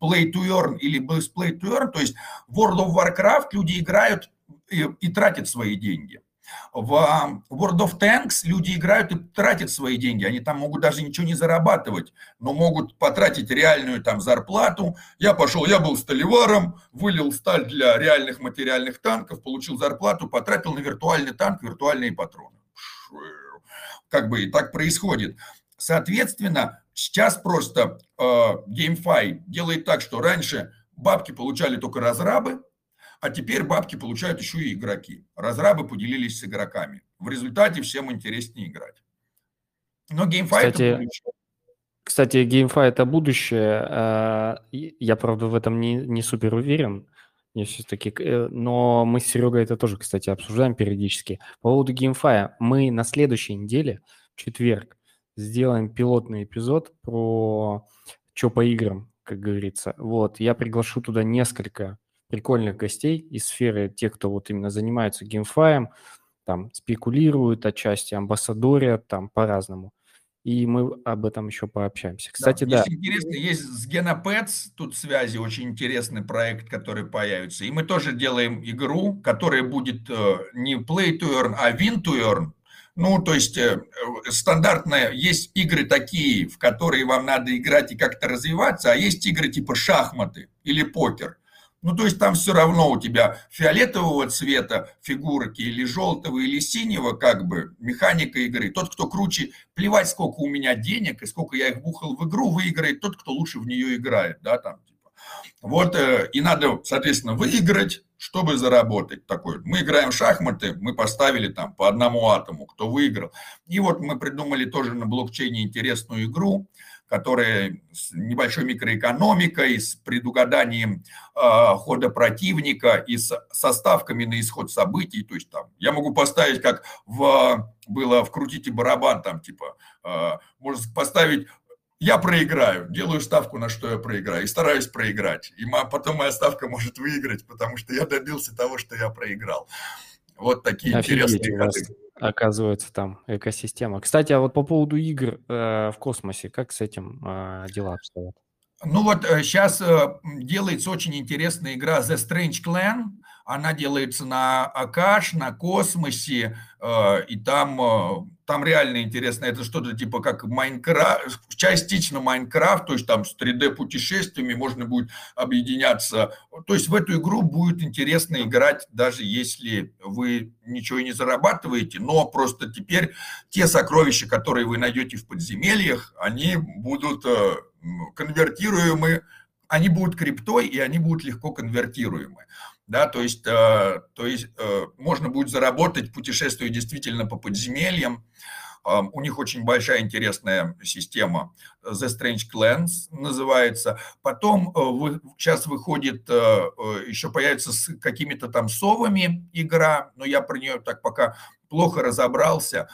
play to earn или play to earn, то есть World of Warcraft люди играют и, и тратят свои деньги. В World of Tanks люди играют и тратят свои деньги. Они там могут даже ничего не зарабатывать, но могут потратить реальную там зарплату. Я пошел, я был столеваром, вылил сталь для реальных материальных танков, получил зарплату, потратил на виртуальный танк виртуальные патроны. Как бы и так происходит. Соответственно, сейчас просто э, GameFi делает так, что раньше бабки получали только разрабы, а теперь бабки получают еще и игроки. Разрабы поделились с игроками. В результате всем интереснее играть. Но GameFi кстати. Кстати, GameFi это будущее. А, я, правда, в этом не, не супер уверен. Я все-таки, э, но мы с Серегой это тоже, кстати, обсуждаем периодически. По поводу GameFi мы на следующей неделе, в четверг, сделаем пилотный эпизод про что по играм, как говорится. Вот, я приглашу туда несколько прикольных гостей из сферы, тех, кто вот именно занимается геймфаем, там спекулируют отчасти, амбассадорят, там по-разному. И мы об этом еще пообщаемся. Кстати, да. да. интересно, есть с Genopets тут связи, очень интересный проект, который появится. И мы тоже делаем игру, которая будет э, не play to earn, а win to earn. Ну, то есть э, стандартная, есть игры такие, в которые вам надо играть и как-то развиваться, а есть игры типа шахматы или покер. Ну, то есть там все равно у тебя фиолетового цвета фигурки или желтого, или синего, как бы, механика игры. Тот, кто круче, плевать, сколько у меня денег и сколько я их бухал в игру, выиграет тот, кто лучше в нее играет, да, там, типа. Вот, э, и надо, соответственно, выиграть, чтобы заработать такой. Мы играем в шахматы, мы поставили там по одному атому, кто выиграл. И вот мы придумали тоже на блокчейне интересную игру, которая с небольшой микроэкономикой, с предугаданием э, хода противника и с, со ставками на исход событий. То есть там я могу поставить, как в, было вкрутите барабан, там типа, э, можно поставить я проиграю, делаю ставку на что я проиграю и стараюсь проиграть. И потом моя ставка может выиграть, потому что я добился того, что я проиграл. Вот такие Офигеть, интересные ходы оказывается, там экосистема. Кстати, а вот по поводу игр э, в космосе, как с этим э, дела обстоят? Ну вот сейчас э, э, делается очень интересная игра The Strange Clan. Она делается на Акаш, на Космосе, э, и там, там реально интересно. Это что-то типа как Майнкрафт, частично Майнкрафт, то есть там с 3D-путешествиями можно будет объединяться. То есть в эту игру будет интересно играть, даже если вы ничего не зарабатываете, но просто теперь те сокровища, которые вы найдете в подземельях, они будут конвертируемы, они будут криптой, и они будут легко конвертируемы. Да, то есть, э, то есть э, можно будет заработать, путешествуя действительно по подземельям. Э, у них очень большая интересная система. The Strange Clans называется. Потом вы, сейчас выходит, еще появится с какими-то там совами игра, но я про нее так пока плохо разобрался.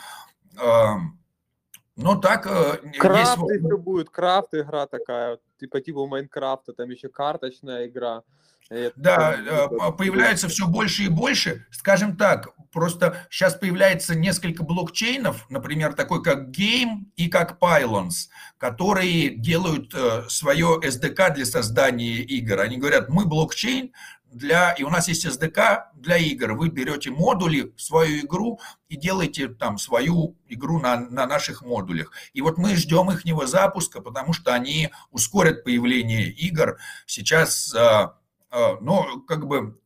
Ну так э, Крафт есть... будет, крафт игра такая, типа типа Майнкрафта, там еще карточная игра. Это да, э, появляется все больше и больше. Скажем так, просто сейчас появляется несколько блокчейнов, например, такой как Game и как Pylons, которые делают э, свое SDK для создания игр. Они говорят, мы блокчейн, для, и у нас есть SDK для игр. Вы берете модули свою игру и делаете там свою игру на, на наших модулях. И вот мы ждем их запуска, потому что они ускорят появление игр. Сейчас, э, ну, как бы,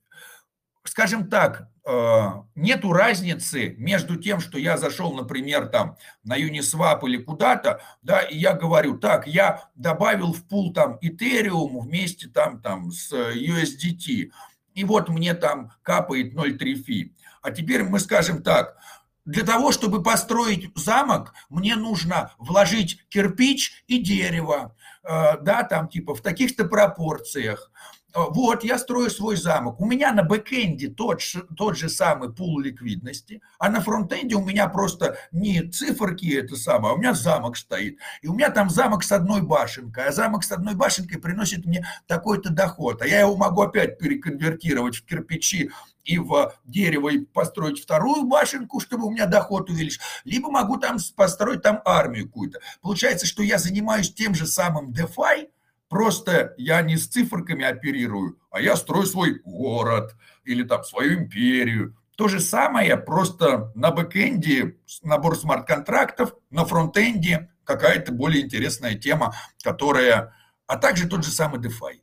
скажем так, э, нету разницы между тем, что я зашел, например, там на Uniswap или куда-то, да, и я говорю, так, я добавил в пул там Ethereum вместе там, там с USDT, и вот мне там капает 0,3 фи. А теперь мы скажем так, для того, чтобы построить замок, мне нужно вложить кирпич и дерево, э, да, там типа в таких-то пропорциях. Э, вот, я строю свой замок. У меня на бэкэнде тот, тот же самый пул ликвидности, а на фронтенде у меня просто не циферки это самое, а у меня замок стоит. И у меня там замок с одной башенкой, а замок с одной башенкой приносит мне такой-то доход. А я его могу опять переконвертировать в кирпичи и в дерево и построить вторую башенку, чтобы у меня доход увеличить, либо могу там построить там армию какую-то. Получается, что я занимаюсь тем же самым DeFi, Просто я не с циферками оперирую, а я строю свой город или там свою империю. То же самое, просто на бэкэнде набор смарт-контрактов, на фронтенде какая-то более интересная тема, которая... А также тот же самый DeFi.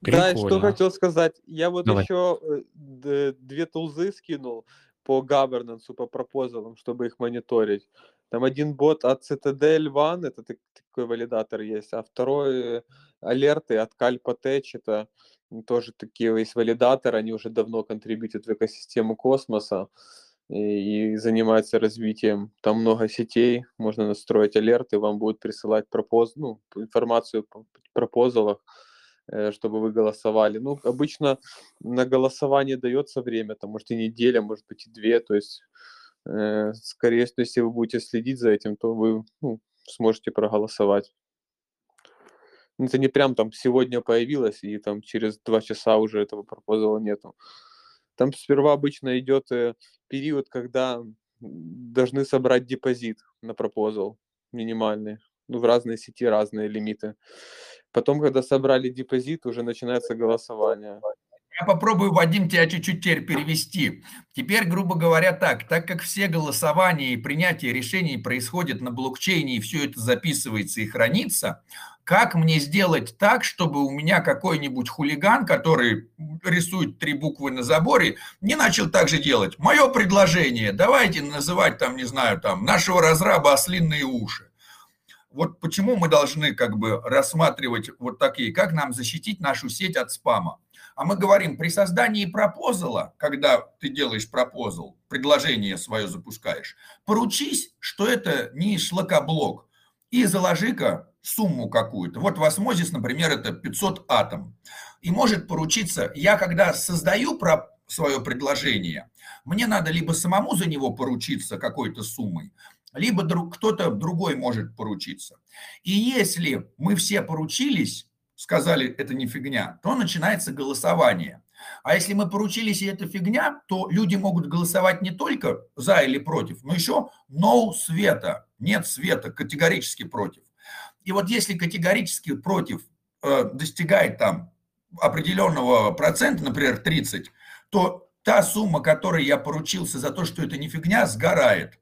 Да, что хотел сказать. Я вот Давай. еще э, две тулзы скинул по governance, по пропозалам, чтобы их мониторить. Там один бот от Citadel One, это такой валидатор есть, а второй алерты от Calpatech, это тоже такие есть валидаторы, они уже давно контрибьютят в экосистему космоса и, и занимаются развитием. Там много сетей, можно настроить алерты, вам будут присылать пропоз, ну, информацию по пропозалах, э, чтобы вы голосовали. Ну, обычно на голосование дается время, там, может, и неделя, может быть, и две, то есть Э, скорее всего, если вы будете следить за этим, то вы ну, сможете проголосовать. Это не прям там сегодня появилось, и там через два часа уже этого пропозала нету. Там сперва обычно идет э, период, когда должны собрать депозит на пропозал минимальный. Ну, в разные сети разные лимиты. Потом, когда собрали депозит, уже начинается голосование. Я попробую, Вадим, тебя чуть-чуть теперь перевести. Теперь, грубо говоря, так, так как все голосования и принятие решений происходят на блокчейне, и все это записывается и хранится, как мне сделать так, чтобы у меня какой-нибудь хулиган, который рисует три буквы на заборе, не начал так же делать? Мое предложение, давайте называть там, не знаю, там, нашего разраба ослинные уши вот почему мы должны как бы рассматривать вот такие, как нам защитить нашу сеть от спама. А мы говорим, при создании пропозала, когда ты делаешь пропозал, предложение свое запускаешь, поручись, что это не шлакоблок, и заложи-ка сумму какую-то. Вот в осмозис, например, это 500 атом. И может поручиться, я когда создаю свое предложение, мне надо либо самому за него поручиться какой-то суммой, либо друг, кто-то другой может поручиться. И если мы все поручились, сказали, это не фигня, то начинается голосование. А если мы поручились, и это фигня, то люди могут голосовать не только за или против, но еще no света, нет света, категорически против. И вот если категорически против э, достигает там определенного процента, например, 30, то та сумма, которой я поручился за то, что это не фигня, сгорает.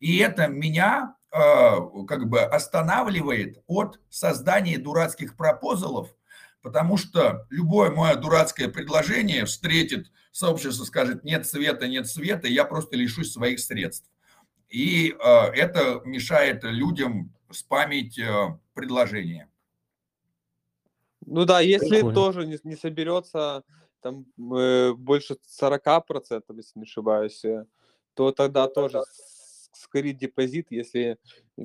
И это меня как бы останавливает от создания дурацких пропозалов, потому что любое мое дурацкое предложение встретит сообщество, скажет нет света, нет света, я просто лишусь своих средств. И э, это мешает людям спамить э, предложение. Ну да, если Прикольно. тоже не, не соберется там э, больше 40%, если не ошибаюсь, э, то тогда тоже скорить депозит, если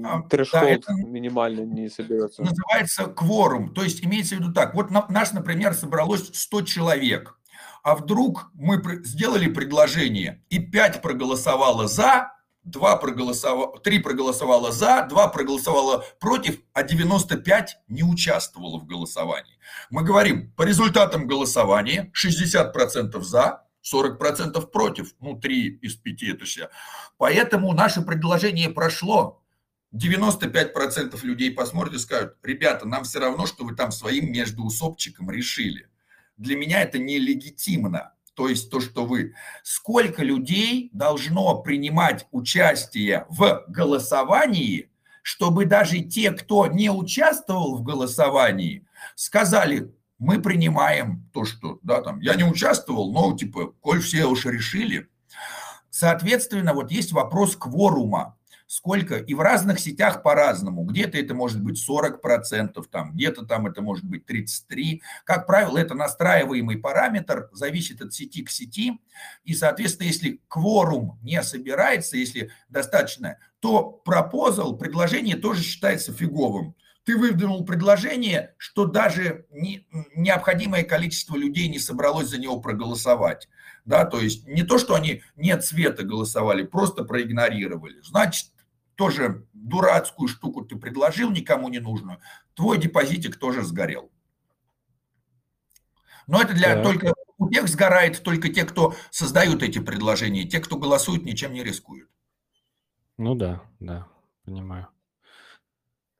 а, трэш-холд да, минимально не соберется. Называется кворум. То есть имеется в виду так. Вот на, наш, например, собралось 100 человек. А вдруг мы сделали предложение, и 5 проголосовало за, 2 проголосовало, 3 проголосовало за, 2 проголосовало против, а 95 не участвовало в голосовании. Мы говорим, по результатам голосования 60% за, 40% против, ну 3 из 5 это все. Поэтому наше предложение прошло. 95% людей посмотрят и скажут, ребята, нам все равно, что вы там своим междуусобчиком решили. Для меня это нелегитимно то есть то, что вы, сколько людей должно принимать участие в голосовании, чтобы даже те, кто не участвовал в голосовании, сказали, мы принимаем то, что, да, там, я не участвовал, но, типа, коль все уж решили. Соответственно, вот есть вопрос кворума сколько, и в разных сетях по-разному. Где-то это может быть 40%, там, где-то там это может быть 33%. Как правило, это настраиваемый параметр, зависит от сети к сети. И, соответственно, если кворум не собирается, если достаточно, то пропозал, предложение тоже считается фиговым ты выдвинул предложение, что даже не, необходимое количество людей не собралось за него проголосовать. Да, то есть не то, что они нет цвета голосовали, просто проигнорировали. Значит, тоже дурацкую штуку ты предложил, никому не нужную, твой депозитик тоже сгорел. Но это для да. только у тех сгорает только те, кто создают эти предложения, те, кто голосуют, ничем не рискуют. Ну да, да, понимаю.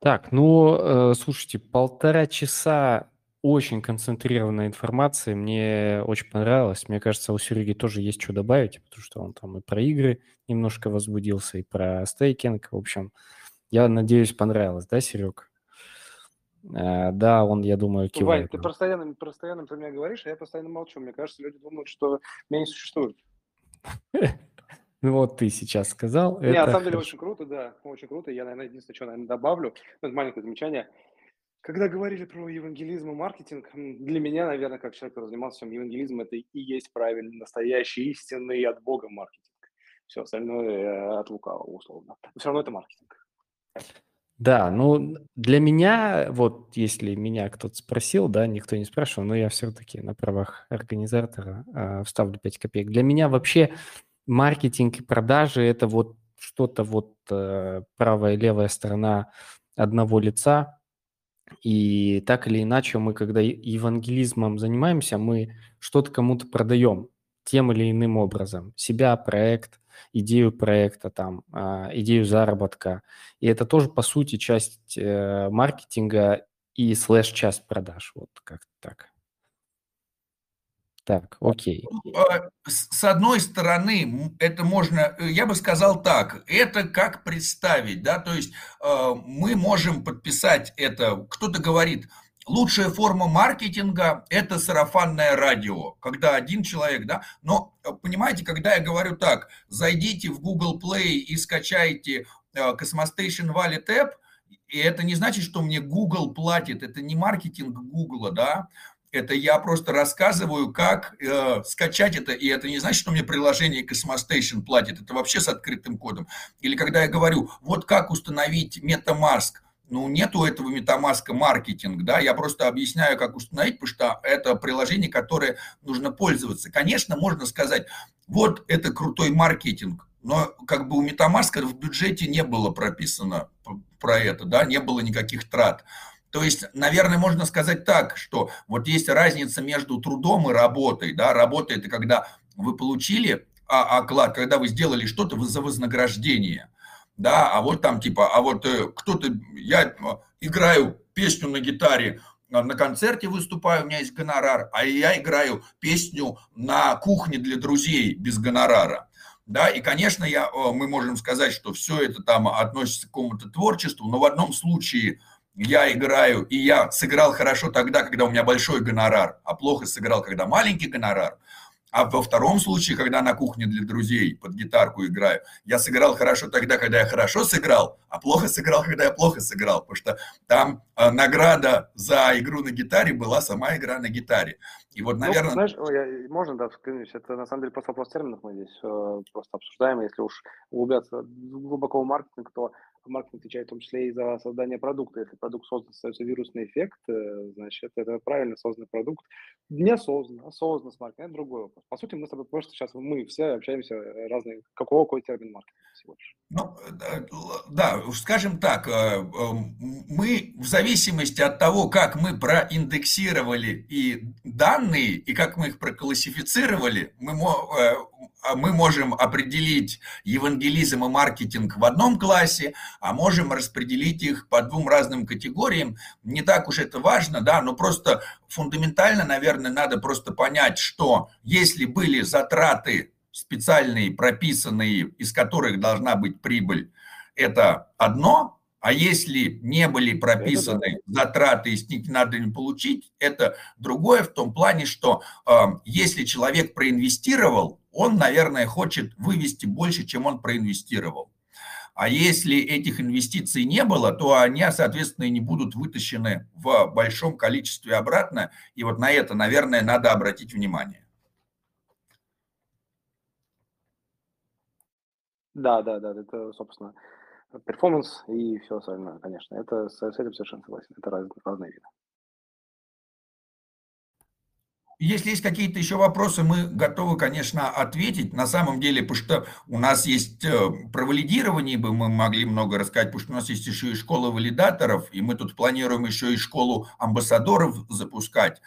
Так, ну, э, слушайте, полтора часа очень концентрированная информация, мне очень понравилось. Мне кажется, у Сереги тоже есть что добавить, потому что он там и про игры немножко возбудился, и про стейкинг. В общем, я надеюсь, понравилось, да, Серег? А, да, он, я думаю, кивает. Вань, ты постоянно, постоянно про меня говоришь, а я постоянно молчу. Мне кажется, люди думают, что меня не существует. Ну вот ты сейчас сказал. Не, на самом деле очень круто, да, очень круто. Я, наверное, единственное, что, наверное, добавлю, это маленькое замечание – когда говорили про евангелизм и маркетинг, для меня, наверное, как человек, который занимался евангелизмом, это и есть правильный, настоящий, истинный от Бога маркетинг. Все остальное э, от лукавого, условно. Но все равно это маркетинг. Да, ну для меня, вот если меня кто-то спросил, да, никто не спрашивал, но я все-таки на правах организатора э, вставлю 5 копеек. Для меня вообще маркетинг и продажи – это вот что-то вот э, правая и левая сторона одного лица, и так или иначе мы, когда евангелизмом занимаемся, мы что-то кому-то продаем тем или иным образом. Себя, проект, идею проекта, там, а, идею заработка. И это тоже, по сути, часть э, маркетинга и слэш-часть продаж. Вот как-то так. Так, окей. А, с одной стороны, это можно, э, я бы сказал так, это как представить, да, то есть э, мы можем подписать это, кто-то говорит, лучшая форма маркетинга – это сарафанное радио, когда один человек, да, но э, понимаете, когда я говорю так, зайдите в Google Play и скачайте Cosmostation Wallet App, и это не значит, что мне Google платит, это не маркетинг Google, да, это я просто рассказываю, как э, скачать это, и это не значит, что мне приложение Cosmostation платит, это вообще с открытым кодом. Или когда я говорю, вот как установить MetaMask, ну, нету этого MetaMask маркетинг, да, я просто объясняю, как установить, потому что это приложение, которое нужно пользоваться. Конечно, можно сказать, вот это крутой маркетинг, но как бы у MetaMask в бюджете не было прописано про это, да, не было никаких трат. То есть, наверное, можно сказать так, что вот есть разница между трудом и работой. Да? Работа – это когда вы получили а, оклад, когда вы сделали что-то за вознаграждение. Да, а вот там типа, а вот э, кто-то, я э, играю песню на гитаре, э, на концерте выступаю, у меня есть гонорар, а я играю песню на кухне для друзей без гонорара. Да, и, конечно, я, мы можем сказать, что все это там относится к какому-то творчеству, но в одном случае – я играю, и я сыграл хорошо тогда, когда у меня большой гонорар, а плохо сыграл, когда маленький гонорар. А во втором случае, когда на кухне для друзей под гитарку играю, я сыграл хорошо тогда, когда я хорошо сыграл, а плохо сыграл, когда я плохо сыграл, потому что там э, награда за игру на гитаре была сама игра на гитаре. И вот, наверное... Ну, знаешь, я, можно, да, вклинюсь, это на самом деле просто вопрос терминов мы здесь э, просто обсуждаем, если уж углубляться глубоко в маркетинг, то маркетинг отвечает в том числе и за создание продукта. Если продукт создан, остается вирусный эффект, э, значит, это правильно созданный продукт. Неосознанно, осознанно с маркетингом, это другой вопрос. По сути, мы с тобой просто сейчас, мы все общаемся разные, какого какой термин маркетинг всего лишь. Ну, да, скажем так, мы в зависимости от того, как мы проиндексировали и данные, и как мы их проклассифицировали, мы а мы можем определить евангелизм и маркетинг в одном классе, а можем распределить их по двум разным категориям. Не так уж это важно, да, но просто фундаментально, наверное, надо просто понять, что если были затраты специальные, прописанные, из которых должна быть прибыль, это одно, а если не были прописаны затраты, и с них надо не получить, это другое в том плане, что э, если человек проинвестировал, он, наверное, хочет вывести больше, чем он проинвестировал. А если этих инвестиций не было, то они, соответственно, не будут вытащены в большом количестве обратно. И вот на это, наверное, надо обратить внимание. Да, да, да, это, собственно, перформанс и все остальное, конечно. Это с этим совершенно согласен. Это раз, разные виды. Если есть какие-то еще вопросы, мы готовы, конечно, ответить. На самом деле, потому что у нас есть э, про валидирование, бы мы могли много рассказать, потому что у нас есть еще и школа валидаторов, и мы тут планируем еще и школу амбассадоров запускать.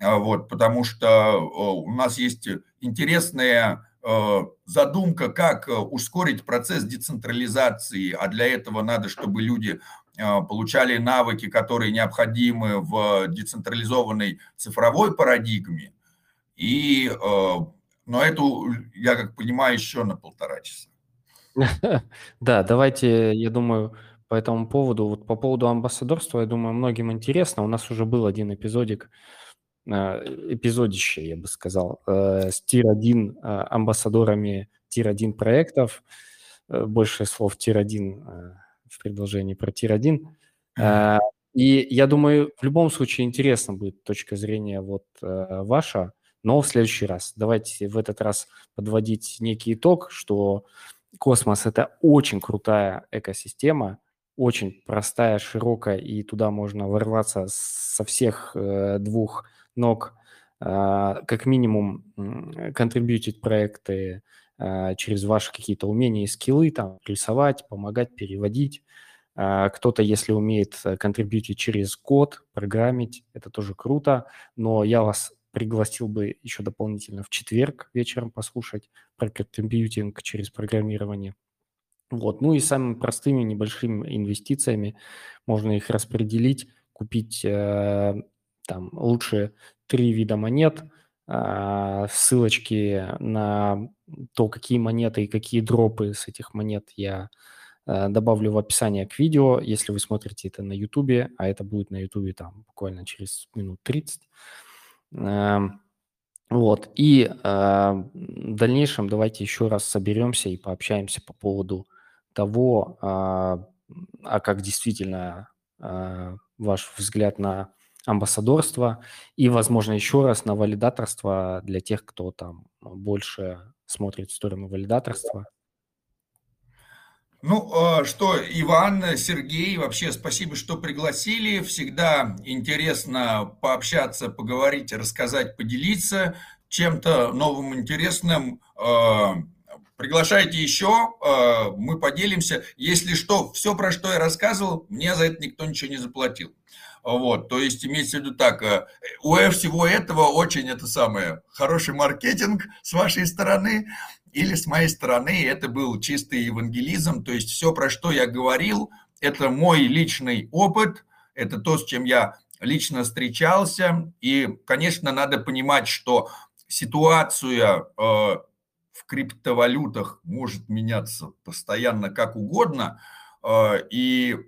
А, вот, потому что у нас есть интересная э, задумка, как ускорить процесс децентрализации, а для этого надо, чтобы люди получали навыки, которые необходимы в децентрализованной цифровой парадигме. И, а, но эту, я как понимаю, еще на полтора часа. Да, давайте, я думаю, по этому поводу, вот по поводу амбассадорства, я думаю, многим интересно. У нас уже был один эпизодик, а, эпизодище, я бы сказал, э, с tier-1 амбассадорами tier-1 проектов. Э, больше слов tier-1 в предложении про tier-1. Mm-hmm. И я думаю, в любом случае интересно будет точка зрения вот э, ваша, но в следующий раз. Давайте в этот раз подводить некий итог, что космос – это очень крутая экосистема, очень простая, широкая, и туда можно ворваться со всех э, двух ног, как минимум контрибьютить проекты, а, через ваши какие-то умения и скиллы, там, рисовать, помогать, переводить. А, кто-то, если умеет э, контрибьютить через код, программить, это тоже круто, но я вас пригласил бы еще дополнительно в четверг вечером послушать про контрибьютинг через программирование. Вот. Ну и самыми простыми небольшими инвестициями можно их распределить, купить э, там лучше три вида монет – а, ссылочки на то, какие монеты и какие дропы с этих монет я а, добавлю в описание к видео, если вы смотрите это на YouTube, а это будет на YouTube там буквально через минут 30. Вот. И в дальнейшем давайте еще раз соберемся и пообщаемся по поводу того, а как действительно ваш взгляд на амбассадорство и, возможно, еще раз на валидаторство для тех, кто там больше смотрит в сторону валидаторства. Ну, а, что, Иван, Сергей, вообще спасибо, что пригласили. Всегда интересно пообщаться, поговорить, рассказать, поделиться чем-то новым, интересным. А, приглашайте еще, а, мы поделимся. Если что, все, про что я рассказывал, мне за это никто ничего не заплатил. Вот, то есть имеется в виду так, э, у всего этого очень это самое, хороший маркетинг с вашей стороны или с моей стороны, это был чистый евангелизм, то есть все, про что я говорил, это мой личный опыт, это то, с чем я лично встречался, и, конечно, надо понимать, что ситуация э, в криптовалютах может меняться постоянно как угодно, э, и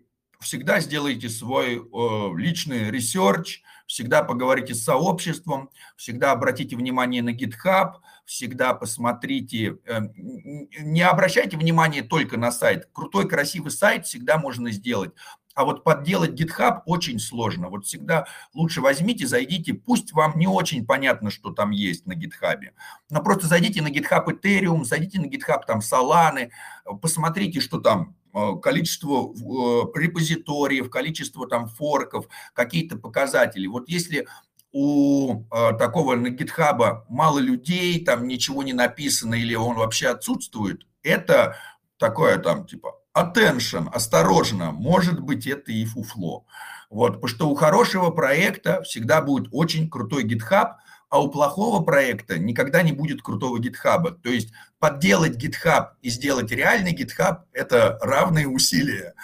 всегда сделайте свой э, личный research, всегда поговорите с сообществом, всегда обратите внимание на GitHub, всегда посмотрите, э, не обращайте внимание только на сайт. Крутой, красивый сайт всегда можно сделать. А вот подделать GitHub очень сложно. Вот всегда лучше возьмите, зайдите, пусть вам не очень понятно, что там есть на GitHub, но просто зайдите на GitHub Ethereum, зайдите на GitHub там Solana, посмотрите, что там количество репозиториев, количество там форков, какие-то показатели. Вот если у такого на GitHub мало людей, там ничего не написано или он вообще отсутствует, это такое там типа attention, осторожно, может быть это и фуфло. Вот, потому что у хорошего проекта всегда будет очень крутой GitHub, а у плохого проекта никогда не будет крутого GitHub. То есть подделать GitHub и сделать реальный GitHub – это равные усилия,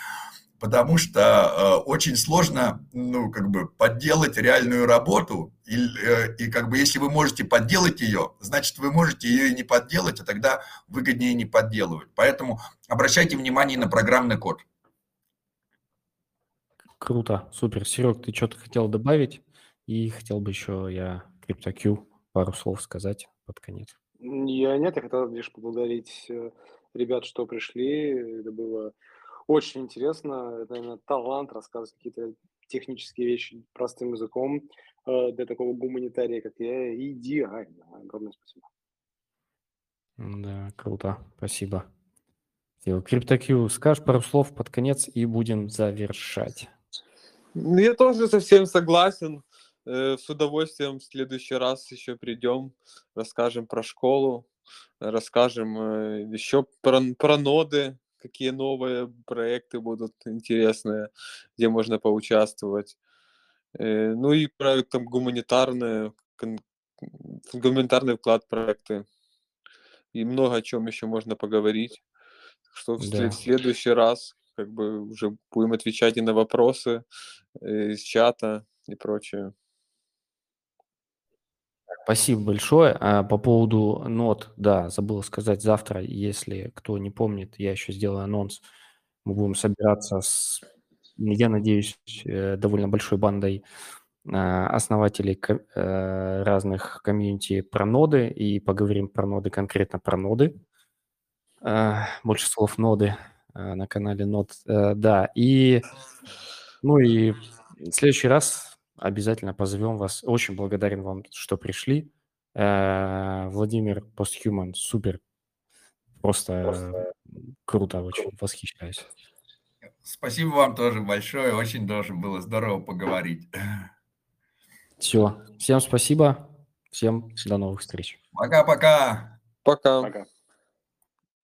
потому что э, очень сложно, ну, как бы подделать реальную работу, и, э, и как бы если вы можете подделать ее, значит, вы можете ее и не подделать, а тогда выгоднее не подделывать. Поэтому обращайте внимание на программный код. Круто, супер. Серег, ты что-то хотел добавить? И хотел бы еще я CryptoQ пару слов сказать под конец. Я нет, я хотел лишь поблагодарить э, ребят, что пришли. Это было очень интересно. Это, наверное, талант рассказывать какие-то технические вещи простым языком э, для такого гуманитария, как я. Идеально. Огромное спасибо. Да, круто. Спасибо. CryptoQ, скажешь пару слов под конец и будем завершать. Ну, я тоже совсем согласен. Э, с удовольствием в следующий раз еще придем, расскажем про школу, расскажем э, еще про, про ноды, какие новые проекты будут интересные, где можно поучаствовать. Э, ну и про там гуманитарные, гуманитарный вклад проекты. И много о чем еще можно поговорить. Что да. в следующий раз как бы уже будем отвечать и на вопросы из чата и прочее. Спасибо большое. А по поводу нот, да, забыл сказать, завтра, если кто не помнит, я еще сделаю анонс. Мы будем собираться с, я надеюсь, э, довольно большой бандой а, основателей э, разных комьюнити про ноды и поговорим про ноды, конкретно про ноды. А, больше слов ноды на канале Нод. Э, да, и ну и в следующий раз Обязательно позовем вас. Очень благодарен вам, что пришли. Э, Владимир Постхуман, супер. Просто, Просто круто, очень восхищаюсь. Спасибо вам тоже большое. Очень тоже было здорово поговорить. Все. Всем спасибо. Всем до новых встреч. Пока-пока. Пока. Пока.